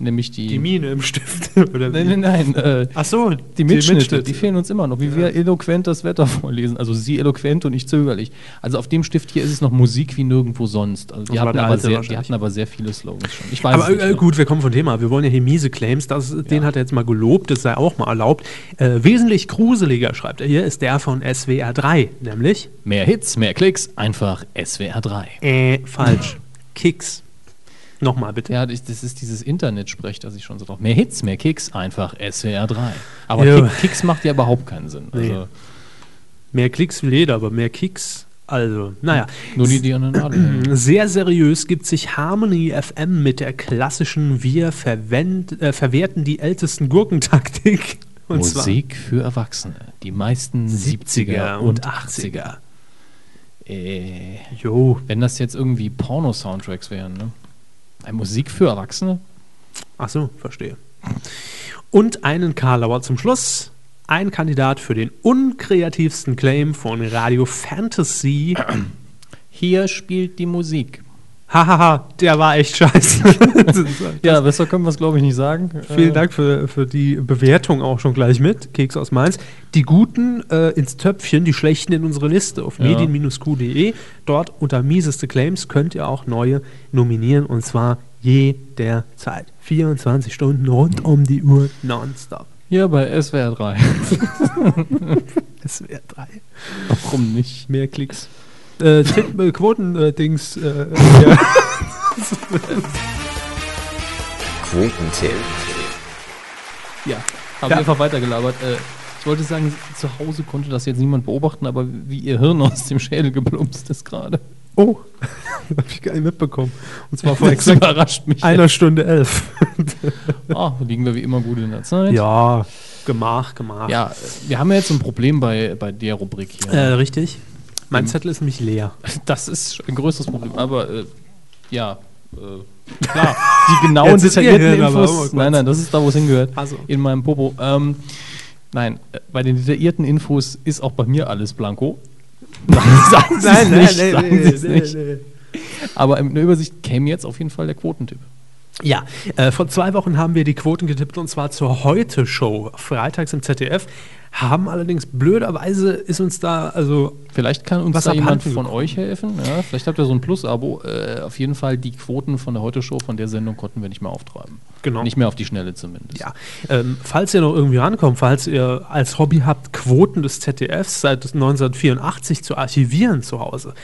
Nämlich die. Die Mine im Stift. Oder nein, nein, nein. Äh, Ach so, die Mitschnitte, die fehlen uns immer noch, wie wir eloquent das Wetter vorlesen. Also Sie eloquent und ich zögerlich. Also auf dem Stift hier ist es noch Musik wie nirgendwo sonst. Also die, hatten aber, sehr, die hatten aber sehr viele Slogans schon. Ich weiß Aber nicht äh, mehr. gut, wir kommen vom Thema. Wir wollen ja hier miese Claims, das, den hat er jetzt mal gelobt, das sei auch mal erlaubt. Äh, wesentlich gruseliger, schreibt er hier, ist der von SWR 3, nämlich Mehr Hits, mehr Klicks, einfach SWR 3. äh, falsch. Kicks. Nochmal bitte. Ja, das ist dieses Internet-Sprech, das ich schon so drauf. Mehr Hits, mehr Kicks, einfach SWR 3. Aber Ja. Kick, Kicks macht ja überhaupt keinen Sinn. Also Nee. Mehr Klicks will jeder, aber mehr Kicks. Also, naja. nur die, die an der Nadel. Sehr seriös gibt sich Harmony FM mit der klassischen Wir verwend, äh, verwerten die ältesten Gurkentaktik. Und zwar Musik für Erwachsene. Die meisten 70er und 80er. Äh, Jo, wenn das jetzt irgendwie Porno-Soundtracks wären, ne? Eine Musik für Erwachsene? ach so, verstehe. Und einen Karlauer zum Schluss. Ein Kandidat für den unkreativsten Claim von Radio Fantasy. Hier spielt die Musik. Hahaha, der war echt scheiße. Ja, besser können wir es, glaube ich, nicht sagen. Vielen Äh, Dank für, für die Bewertung auch schon gleich mit. Keks aus Mainz. Die Guten äh, ins Töpfchen, die Schlechten in unsere Liste auf Ja. medien-q.de. Dort unter mieseste Claims könnt ihr auch neue nominieren und zwar jederzeit. 24 Stunden rund um die Uhr nonstop. Hier bei SWR 3. Es wäre drei. Warum nicht? Mehr Klicks. Äh, äh, Quoten-Dings. Äh, äh, ja. Quotentipp. Ja, haben Ja. wir einfach weitergelabert. Äh, ich wollte sagen, zu Hause konnte das jetzt niemand beobachten, aber wie ihr Hirn aus dem Schädel geplumpst ist gerade. Oh, habe ich gar nicht mitbekommen. Und zwar vor Das exakt überrascht mich. einer Stunde elf. Ah, liegen wir wie immer gut in der Zeit. ja, Gemach, Gemach. Ja, wir haben ja jetzt ein Problem bei, bei der Rubrik hier. Äh, richtig. Mein Ähm, Zettel ist nämlich leer. Das ist ein größeres Problem, aber äh, ja, äh, klar, die genauen detaillierten Infos. nein, nein, das ist da, wo es hingehört. Also. In meinem Popo. Ähm, nein, äh, bei den detaillierten Infos ist auch bei mir alles blanko. Nein, sagen Sie es nicht. nicht. Aber in der Übersicht käme jetzt auf jeden Fall der Quotentipp. Ja, äh, vor zwei Wochen haben wir die Quoten getippt und zwar zur Heute-Show, freitags im ZDF. Haben allerdings blöderweise ist uns da, also Vielleicht kann uns da jemand von gekommen. euch helfen. Ja, vielleicht habt ihr so ein Plus-Abo. Äh, auf jeden Fall die Quoten von der Heute-Show, von der Sendung konnten wir nicht mehr auftreiben. Genau. Nicht mehr auf die Schnelle zumindest. ja, ähm, falls ihr noch irgendwie rankommt, falls ihr als Hobby habt, Quoten des ZDFs seit 1984 zu archivieren zu Hause,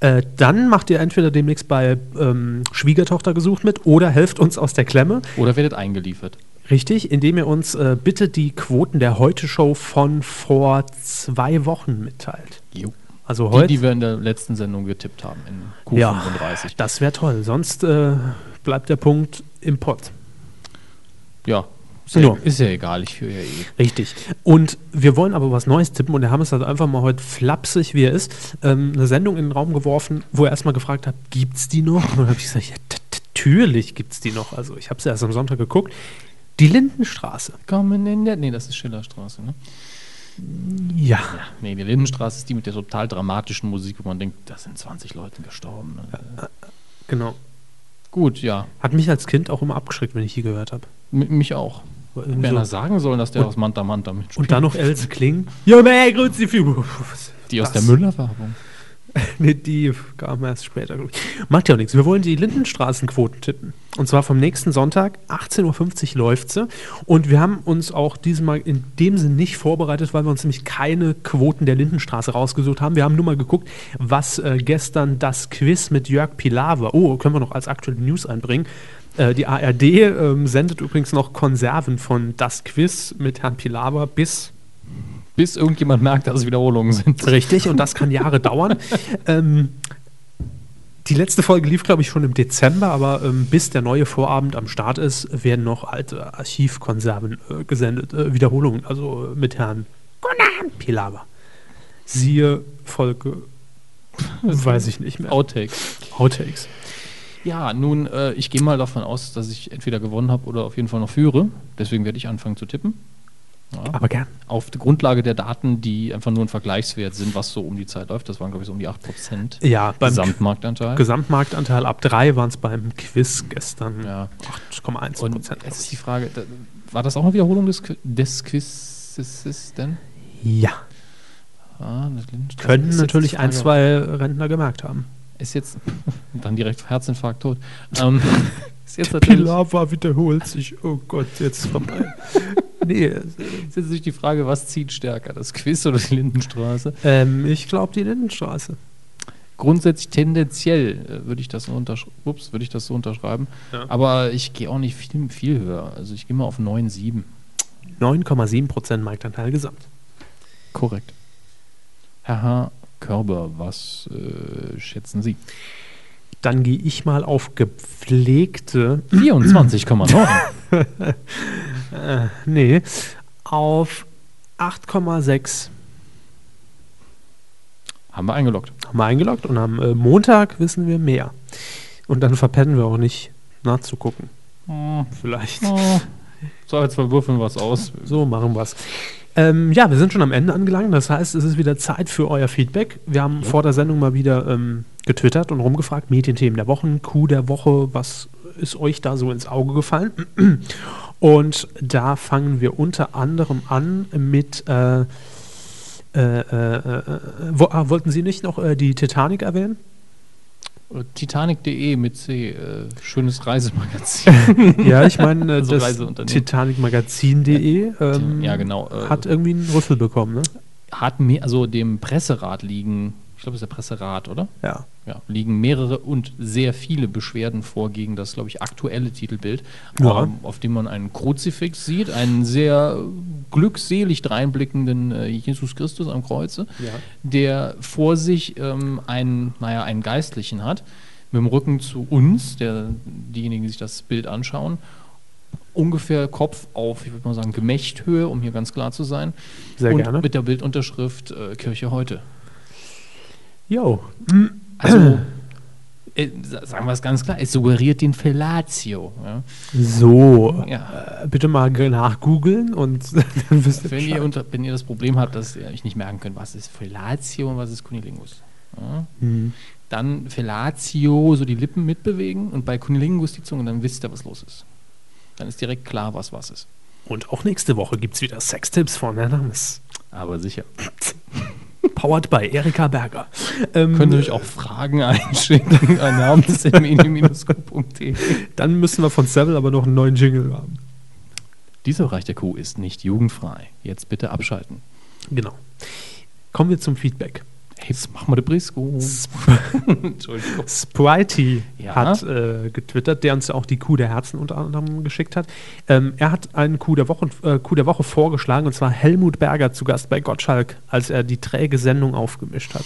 äh, dann macht ihr entweder demnächst bei ähm, Schwiegertochter gesucht mit oder helft uns aus der Klemme. Oder werdet eingeliefert. Richtig, indem ihr uns äh, bitte die Quoten der Heute-Show von vor zwei Wochen mitteilt. Jo. Also Die, heute. die wir in der letzten Sendung getippt haben, in Q35. Ja, das wäre toll. Sonst äh, bleibt der Punkt im Pott. Ja, ist ja, Ja. ist ja egal, ich führe ja eh. Richtig. Und wir wollen aber was Neues tippen und der Hammes hat einfach mal heute flapsig, wie er ist, ähm, eine Sendung in den Raum geworfen, wo er erstmal gefragt hat, gibt's die noch? Und dann habe ich gesagt, ja, natürlich gibt's die noch. Also ich habe sie erst am Sonntag geguckt. Die Lindenstraße. Kommen in der. Nee, das ist Schillerstraße, ne? Ja. Nee, die Lindenstraße ist die mit der total dramatischen Musik, wo man denkt, da sind 20 Leute gestorben. Ne? Genau. Gut, ja. Hat mich als Kind auch immer abgeschreckt, wenn ich die gehört habe. Mich auch. Wer so. das sagen soll, dass der Und- aus Manta Manta mitspielt. Und dann noch Else Kling. Ja, mehr grüß die Figur. die aus der Müller-Werbung. Nee, die kam erst später, ich. Macht ja auch nichts. Wir wollen die Lindenstraßenquoten tippen. Und zwar vom nächsten Sonntag, 18.50 Uhr läuft sie. Und wir haben uns auch diesmal in dem Sinn nicht vorbereitet, weil wir uns nämlich keine Quoten der Lindenstraße rausgesucht haben. Wir haben nur mal geguckt, was äh, gestern das Quiz mit Jörg Pilawa, oh, können wir noch als aktuelle News einbringen. Äh, die ARD ähm, sendet übrigens noch Konserven von das Quiz mit Herrn Pilawa bis Bis irgendjemand merkt, dass es Wiederholungen sind. Richtig, und das kann Jahre dauern. Ähm, die letzte Folge lief, glaube ich, schon im Dezember, aber ähm, bis der neue Vorabend am Start ist, werden noch alte Archivkonserven äh, gesendet. Äh, Wiederholungen, also äh, mit Herrn Gunnar Pilawa. Siehe Folge, weiß ich nicht mehr. Outtakes. Outtakes. Ja, nun, äh, ich gehe mal davon aus, dass ich entweder gewonnen habe oder auf jeden Fall noch führe. Deswegen werde ich anfangen zu tippen. Ja. Aber gern. Auf der Grundlage der Daten, die einfach nur ein Vergleichswert sind, was so um die Zeit läuft. Das waren, glaube ich, so um die 8% Ja, beim Gesamtmarktanteil. Gesamtmarktanteil ab 3 waren es beim Quiz gestern Ja. 8,1 Und Prozent. jetzt ist die Frage, da, war das auch eine Wiederholung des, des Quizzes denn? Ja, Ah, können natürlich ein, zwei Rentner gemerkt haben. Ist jetzt dann direkt Herzinfarkt tot. Ähm, ist jetzt natürlich Pilava wiederholt sich. Oh Gott, jetzt vorbei. nee, ist jetzt natürlich die Frage, was zieht stärker, das Quiz oder die Lindenstraße? ähm, ich glaube die Lindenstraße. Grundsätzlich tendenziell äh, würde ich das so ups, würde ich das so unterschreiben. Ja. Aber ich gehe auch nicht viel, viel höher. Also ich gehe mal auf 9,7. 9,7 Prozent Marktanteil gesamt. Korrekt. Herr Körber, was äh, schätzen Sie? Dann gehe ich mal auf gepflegte, 24,9. äh, nee, auf 8,6. Haben wir eingeloggt. Haben wir eingeloggt und am äh, Montag wissen wir mehr. Und dann verpennen wir auch nicht nachzugucken. Vielleicht. Oh, so, jetzt würfeln wir es aus. So machen wir es. Ähm, ja, wir sind schon am Ende angelangt. Das heißt, es ist wieder Zeit für euer Feedback. Wir haben vor der Sendung mal wieder ähm, getwittert und rumgefragt, Medienthemen der Wochen, Coup der Woche, was ist euch da so ins Auge gefallen? Und da fangen wir unter anderem an mit, äh, äh, äh, äh, wo, ah, wollten Sie nicht noch äh, die Titanic erwähnen? Äh, Titanic.de mit C, äh, schönes Reisemagazin. Ja, ich meine, äh, Also das. Titanicmagazin.de ähm, ja, genau. Äh, hat irgendwie einen Rüffel bekommen, ne? hat mir, also dem Presserat liegen, ich glaube, das ist der Presserat, oder? Ja. Ja, liegen mehrere und sehr viele Beschwerden vor gegen das, glaube ich, aktuelle Titelbild, Ja. ähm, auf dem man einen Kruzifix sieht, einen sehr glückselig dreinblickenden äh, Jesus Christus am Kreuze, Ja. der vor sich ähm, einen, naja, einen Geistlichen hat, mit dem Rücken zu uns, der, diejenigen, die sich das Bild anschauen, ungefähr Kopf auf, ich würde mal sagen, Gemächthöhe, um hier ganz klar zu sein. Sehr und gerne. mit der Bildunterschrift äh, Kirche heute. Jo. Also, äh, sa- sagen wir es ganz klar, es suggeriert den Fellatio. Ja? So. Ja. Äh, bitte mal ge- nachgoogeln und dann wisst ihr Wenn, ihr Bescheid. unter, wenn ihr das Problem habt, dass ihr euch nicht merken könnt, was ist Fellatio und was ist Cunilingus, ja? Mhm. dann Fellatio, so die Lippen mitbewegen und bei Cunilingus die Zunge, dann wisst ihr, was los ist. Dann ist direkt klar, was was ist. Und auch nächste Woche gibt es wieder Sextipps von Herrn Hammes. Aber sicher. Powered by Erika Berger. Ähm, Könnt ihr euch auch Fragen einschicken an namens.de. Dann müssen wir von Seville aber noch einen neuen Jingle haben. Dieser Bereich der Kuh ist nicht jugendfrei. Jetzt bitte abschalten. Genau. Kommen wir zum Feedback. Hey, jetzt mach mal den Brisco. Spritey Ja. hat äh, getwittert, der uns ja auch die Kuh der Herzen unter anderem geschickt hat. Ähm, er hat einen Kuh der, Woche, äh, Kuh der Woche vorgeschlagen, und zwar Helmut Berger zu Gast bei Gottschalk, als er die träge Sendung aufgemischt hat.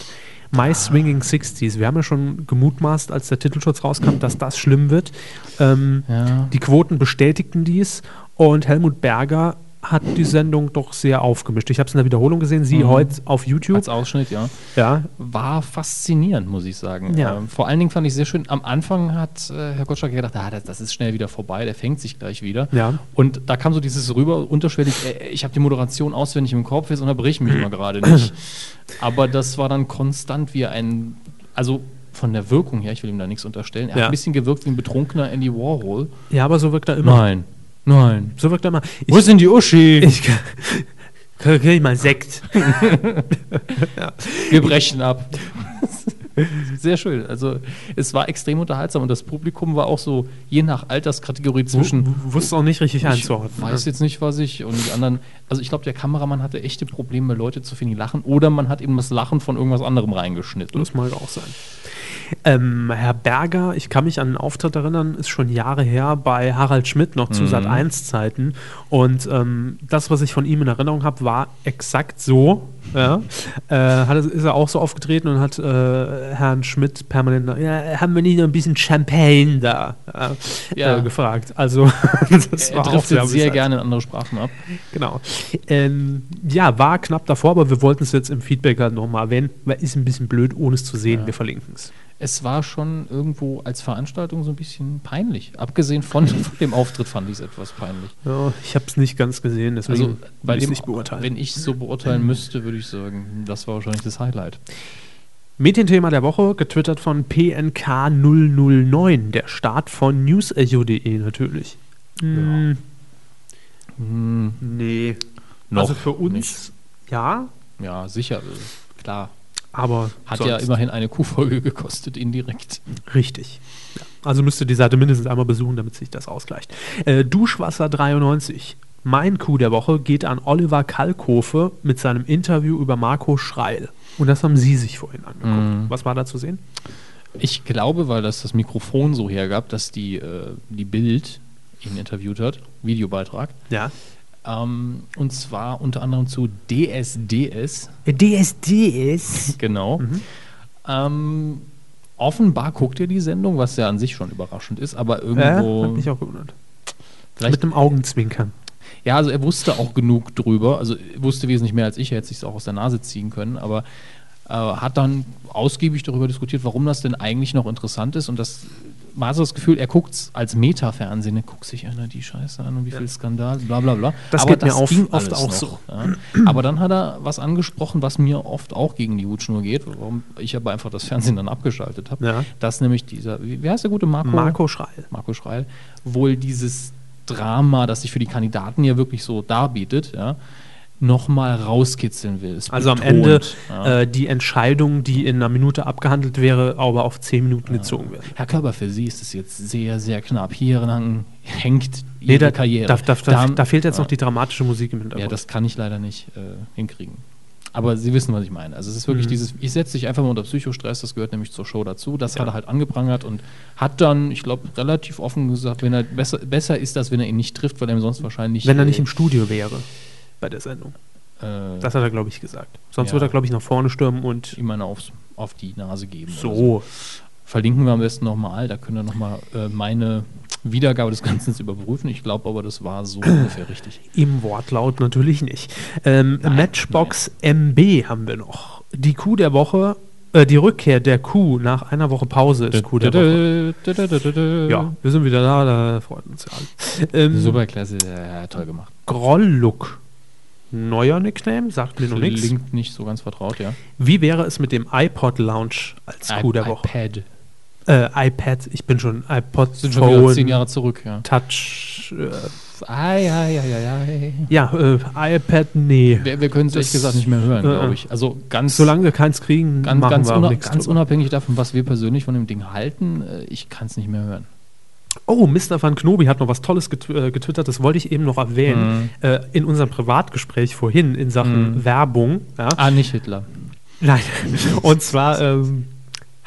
My Swinging Sixties. Wir haben ja schon gemutmaßt, als der Titelschutz rauskam, dass das schlimm wird. Ähm, Ja. Die Quoten bestätigten dies und Helmut Berger hat die Sendung doch sehr aufgemischt. Ich habe es in der Wiederholung gesehen, sie Mhm. heute auf YouTube. Als Ausschnitt, ja. Ja, War faszinierend, muss ich sagen. Ja. Ähm, vor allen Dingen fand ich sehr schön, am Anfang hat äh, Herr Gottschalk gedacht, ah, das, das ist schnell wieder vorbei, der fängt sich gleich wieder. Ja. Und da kam so dieses rüber, unterschwellig, äh, ich habe die Moderation auswendig im Kopf, jetzt unterbrich mich mal gerade nicht. Aber das war dann konstant wie ein, also von der Wirkung her, ich will ihm da nichts unterstellen, er Ja. hat ein bisschen gewirkt wie ein betrunkener Andy Warhol. ja, aber so wirkt er immer. Nein, nein. So wirkt er immer. Wo ist denn die Uschi? Ich kann, kann ich mal Sekt. Wir brechen ab. Sehr schön. Also es war extrem unterhaltsam und das Publikum war auch so je nach Alterskategorie zwischen. W- wusste auch nicht richtig Ich einzuordnen. weiß jetzt nicht, was ich und die anderen. Also ich glaube, der Kameramann hatte echte Probleme, Leute zu finden, die lachen. Oder man hat eben das Lachen von irgendwas anderem reingeschnitten. Das mag auch sein. Ähm, Herr Berger, ich kann mich an einen Auftritt erinnern, ist schon Jahre her bei Harald Schmidt noch zu Mhm. Sat 1 Zeiten. Und ähm, das, was ich von ihm in Erinnerung habe, war exakt so, Ja, äh, hat, ist er auch so aufgetreten und hat äh, Herrn Schmidt permanent, ja, haben wir nicht noch ein bisschen Champagne da ja, Ja. Äh, gefragt. Also, das er war auch driftet sehr gerne in andere Sprachen ab. Genau. Ähm, ja, war knapp davor, aber wir wollten es jetzt im Feedback halt nochmal erwähnen, weil ist ein bisschen blöd, ohne es zu sehen. Ja. Wir verlinken es. Es war schon irgendwo als Veranstaltung so ein bisschen peinlich. Abgesehen von dem Auftritt fand ich es etwas peinlich. Ja, ich habe es nicht ganz gesehen, deswegen Also bei dem, nicht beurteilen. wenn ich es so beurteilen müsste, würde ich sagen, das war wahrscheinlich das Highlight. Medienthema der Woche, getwittert von PNK009, der Start von newsecho.de natürlich. Hm, Hm, nee. noch also für uns, nicht. ja, Ja, sicher, klar. aber Hat ja sonst immerhin eine Kuhfolge gekostet, indirekt. Richtig. Ja. Also müsst ihr die Seite mindestens einmal besuchen, damit sich das ausgleicht. Äh, Duschwasser 93. Mein Coup der Woche geht an Oliver Kalkofe mit seinem Interview über Marco Schreil. Und das haben Sie sich vorhin angeguckt. Mhm. Was war da zu sehen? Ich glaube, weil das das Mikrofon so hergab, dass die, äh, die Bild ihn interviewt hat, Videobeitrag. Ja. Ähm, und zwar unter anderem zu DSDS, DSDS. genau. Mhm. Ähm, offenbar guckt ihr die Sendung, was ja an sich schon überraschend ist, aber Ja, irgendwo. hat mich auch gewundert. vielleicht, Mit einem Augenzwinkern. Ja, also er wusste auch genug drüber, also er wusste wesentlich mehr als ich, er hätte sich auch aus der Nase ziehen können, aber äh, hat dann ausgiebig darüber diskutiert, warum das denn eigentlich noch interessant ist und das man hat so das Gefühl, er guckt es als Meta-Fernsehen, er guckt sich einer die Scheiße an und wie viel Skandal, bla bla bla. Das Aber geht mir auf- ging oft auch noch, so. Ja. Aber dann hat er was angesprochen, was mir oft auch gegen die Hutschnur geht, warum ich aber einfach das Fernsehen dann abgeschaltet habe. Ja. Dass nämlich dieser, wie, wie heißt der gute Marco? Marco Schreil. Marco Schreil, wohl dieses Drama, das sich für die Kandidaten ja wirklich so darbietet, ja, nochmal rauskitzeln will. Also am betont, Ende ja. äh, die Entscheidung, die in einer Minute abgehandelt wäre, aber auf zehn Minuten gezogen wird. Herr Körber, für Sie ist es jetzt sehr, sehr knapp. Hier hängt Nee, Ihre da, Karriere. da, da, da, fehlt jetzt ja. noch die dramatische Musik im Hintergrund. Ja, das kann ich leider nicht äh, hinkriegen. Aber Sie wissen, was ich meine. Also es ist wirklich Mhm. dieses, ich setze dich einfach mal unter Psychostress, das gehört nämlich zur Show dazu. Das Ja. hat er halt angeprangert und hat dann, ich glaube, relativ offen gesagt, wenn er besser, besser ist das, wenn er ihn nicht trifft, weil er ihm sonst wahrscheinlich. Wenn er nicht im Studio wäre bei der Sendung. äh, Das hat er, glaube ich, gesagt. Sonst Ja. wird er, glaube ich, nach vorne stürmen und ihm eine aufs, auf die Nase geben. oder so. Verlinken wir am besten nochmal, da könnt ihr nochmal äh, meine Wiedergabe des Ganzen überprüfen. Ich glaube aber, das war so ungefähr richtig. Im Wortlaut natürlich nicht. Ähm, Nein, Matchbox MB haben wir noch. Die Kuh der Woche, äh, die Rückkehr der Kuh nach einer Woche Pause ist Kuh der Woche. Ja, wir sind wieder da, da freuen uns ja alle. Ähm, Super klasse, ja, toll gemacht. Groll-Look. Neuer Nickname, sagt mir noch nichts. Klingt nicht so ganz vertraut, ja. Wie wäre es mit dem iPod Lounge als Kuh der Woche? iPad. Äh, iPad, ich bin schon iPod, Sind schon wieder Phone, zehn Jahre zurück, ja. Touch. Äh, ei, ei, ei. ja, äh, iPad, nee. Wir, wir können es ehrlich gesagt nicht mehr hören, äh, glaube ich. Also ganz, Solange wir keins kriegen, ganz, machen ganz, wir auch una nichts ganz drüber. unabhängig davon, was wir persönlich von dem Ding halten, äh, ich kann es nicht mehr hören. Oh, Mr. Van Knobi hat noch was Tolles äh, getwittert, das wollte ich eben noch erwähnen. Äh, in unserem Privatgespräch vorhin in Sachen Mhm. Werbung. Ja? Ah, nicht Hitler. Nein. Und zwar ähm,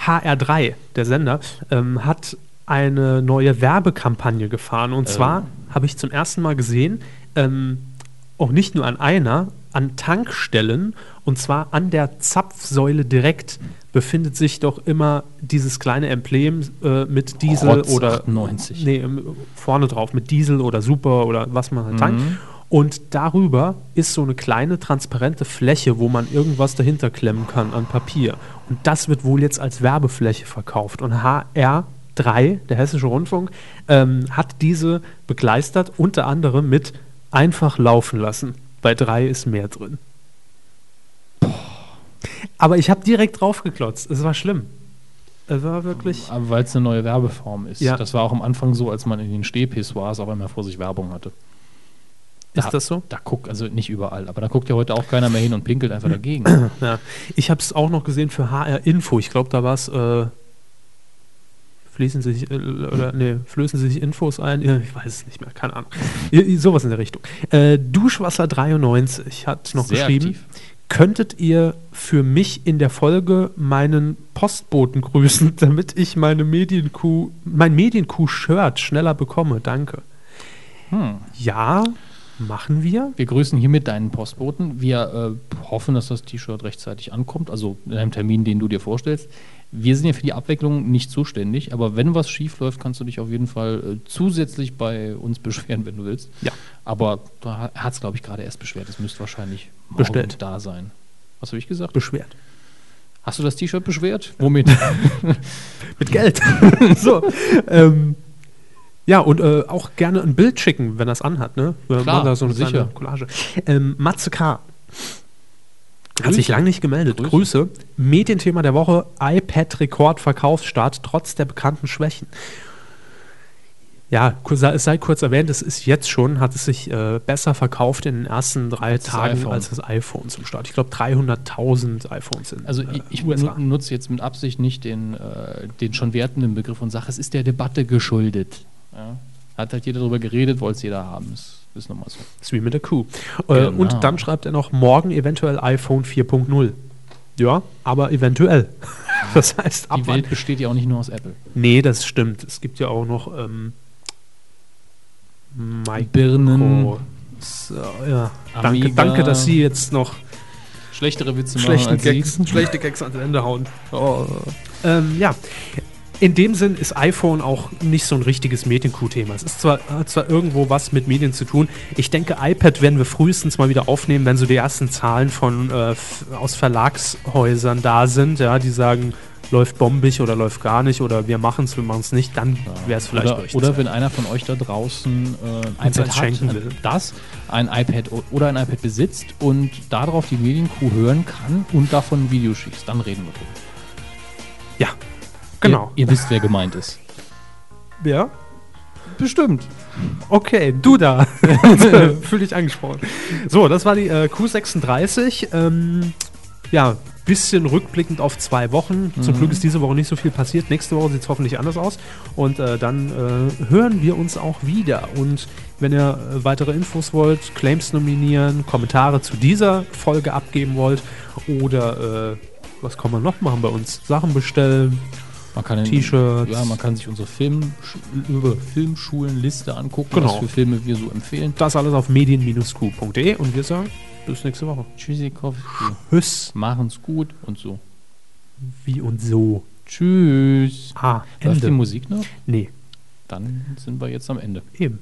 HR3, der Sender, ähm, hat eine neue Werbekampagne gefahren. Und Oh. zwar habe ich zum ersten Mal gesehen, ähm, auch nicht nur an einer, an Tankstellen, und zwar an der Zapfsäule direkt befindet sich doch immer dieses kleine Emblem äh, mit Diesel Rotz oder 98. nee, ähm, vorne drauf mit Diesel oder Super oder was man halt tankt. Mhm. Und darüber ist so eine kleine transparente Fläche, wo man irgendwas dahinter klemmen kann an Papier. Und das wird wohl jetzt als Werbefläche verkauft. Und HR3, der Hessische Rundfunk, ähm, hat diese begleistert, unter anderem mit einfach laufen lassen. Bei drei ist mehr drin. Aber ich habe direkt draufgeklotzt. Es war schlimm. Es war wirklich. Aber weil es eine neue Werbeform ist. Ja. Das war auch am Anfang so, als man in den Stehpissoirs auf einmal vor sich Werbung hatte. Ist Da- das so? Da guckt, also nicht überall, aber da guckt ja heute auch keiner mehr hin und pinkelt einfach dagegen. Ja. Ich habe es auch noch gesehen für HR Info. Ich glaube, da war es. Äh, fließen sich äh, oder nee, flößen sich Infos ein. Ich weiß es nicht mehr, keine Ahnung. Sowas in der Richtung. Äh, Duschwasser 93 hat noch Sehr geschrieben. aktiv. Könntet ihr für mich in der Folge meinen Postboten grüßen, damit ich meine Medienkuh, mein Medienkuh-Shirt schneller bekomme? Danke. Hm. Ja, Machen wir. Wir grüßen hiermit deinen Postboten. Wir äh, hoffen, dass das T-Shirt rechtzeitig ankommt, also in einem Termin, den du dir vorstellst. Wir sind ja für die Abwicklung nicht zuständig, aber wenn was schief läuft, kannst du dich auf jeden Fall äh, zusätzlich bei uns beschweren, wenn du willst. Ja. Aber da hat es, glaube ich, gerade erst beschwert. Es müsste wahrscheinlich morgen Bestellt. da sein. Was habe ich gesagt? Beschwert. Hast du das T-Shirt beschwert? Womit? Mit Geld. so. Ähm, ja, und äh, auch gerne ein Bild schicken, wenn er es anhat, ne? Wir Klar, machen da so eine sicher. Collage. Ähm, Matze K. Hat Grüße. sich lange nicht gemeldet. Grüße. Grüße. Medienthema der Woche: iPad-Rekordverkaufsstart trotz der bekannten Schwächen. Ja, es sei kurz erwähnt, es ist jetzt schon, hat es sich äh, besser verkauft in den ersten drei das Tagen iPhone. als das iPhone zum Start. Ich glaube 300.000 iPhones in Also äh, ich, ich USA. nu- nutze jetzt mit Absicht nicht den, äh, den schon wertenden Begriff und sage, es ist der Debatte geschuldet. Ja? Hat halt jeder darüber geredet, wollte es jeder haben. Das ist nochmal so. Das ist wie mit der Kuh. Äh, Genau. Und dann schreibt er noch, morgen eventuell iPhone 4.0. Ja, aber eventuell. Das heißt, Die ab Welt besteht ja auch nicht nur aus Apple. Nee, das stimmt. Es gibt ja auch noch ähm, Micro. Birnen, So, ja. Danke, danke, dass Sie jetzt noch schlechtere Witze machen schlechten als Gags, sie. schlechte Gags ans Ende hauen. Ähm, ja. In dem Sinn ist iPhone auch nicht so ein richtiges Medienkuh-Thema. Es ist zwar, hat zwar irgendwo was mit Medien zu tun. Ich denke, iPad werden wir frühestens mal wieder aufnehmen, wenn so die ersten Zahlen von äh, aus Verlagshäusern da sind, ja, die sagen, läuft bombig oder läuft gar nicht oder wir machen es, wir machen es nicht, dann wäre es vielleicht Oder, oder wenn einer von euch da draußen äh, ein iPad eins hat, schenken äh, will. das, ein iPad oder ein iPad besitzt und darauf die Medienkuh hören kann und davon ein Video schießt, dann reden wir drüber. ja, genau. Ihr, ihr wisst, wer gemeint ist. ja, Bestimmt. Okay, du da. Fühl dich angesprochen. So, das war die äh, Q36. Ähm, ja, bisschen rückblickend auf zwei Wochen. Zum Glück ist diese Woche nicht so viel passiert. Nächste Woche sieht es hoffentlich anders aus. Und äh, dann äh, hören wir uns auch wieder. Und wenn ihr äh, weitere Infos wollt, Claims nominieren, Kommentare zu dieser Folge abgeben wollt oder äh, was kann man noch machen bei uns? Sachen bestellen, Man kann T-Shirts. Ja, man kann sich unsere Film, über Filmschulenliste angucken, Genau. was für Filme wir so empfehlen. Das alles auf medien-q.de und wir sagen bis nächste Woche. Tschüssikowski. Tschüss. Machen's gut und so. Wie und so. Tschüss. Ah, Läuft die Ende. Musik noch? Nee, Dann sind wir jetzt am Ende. eben.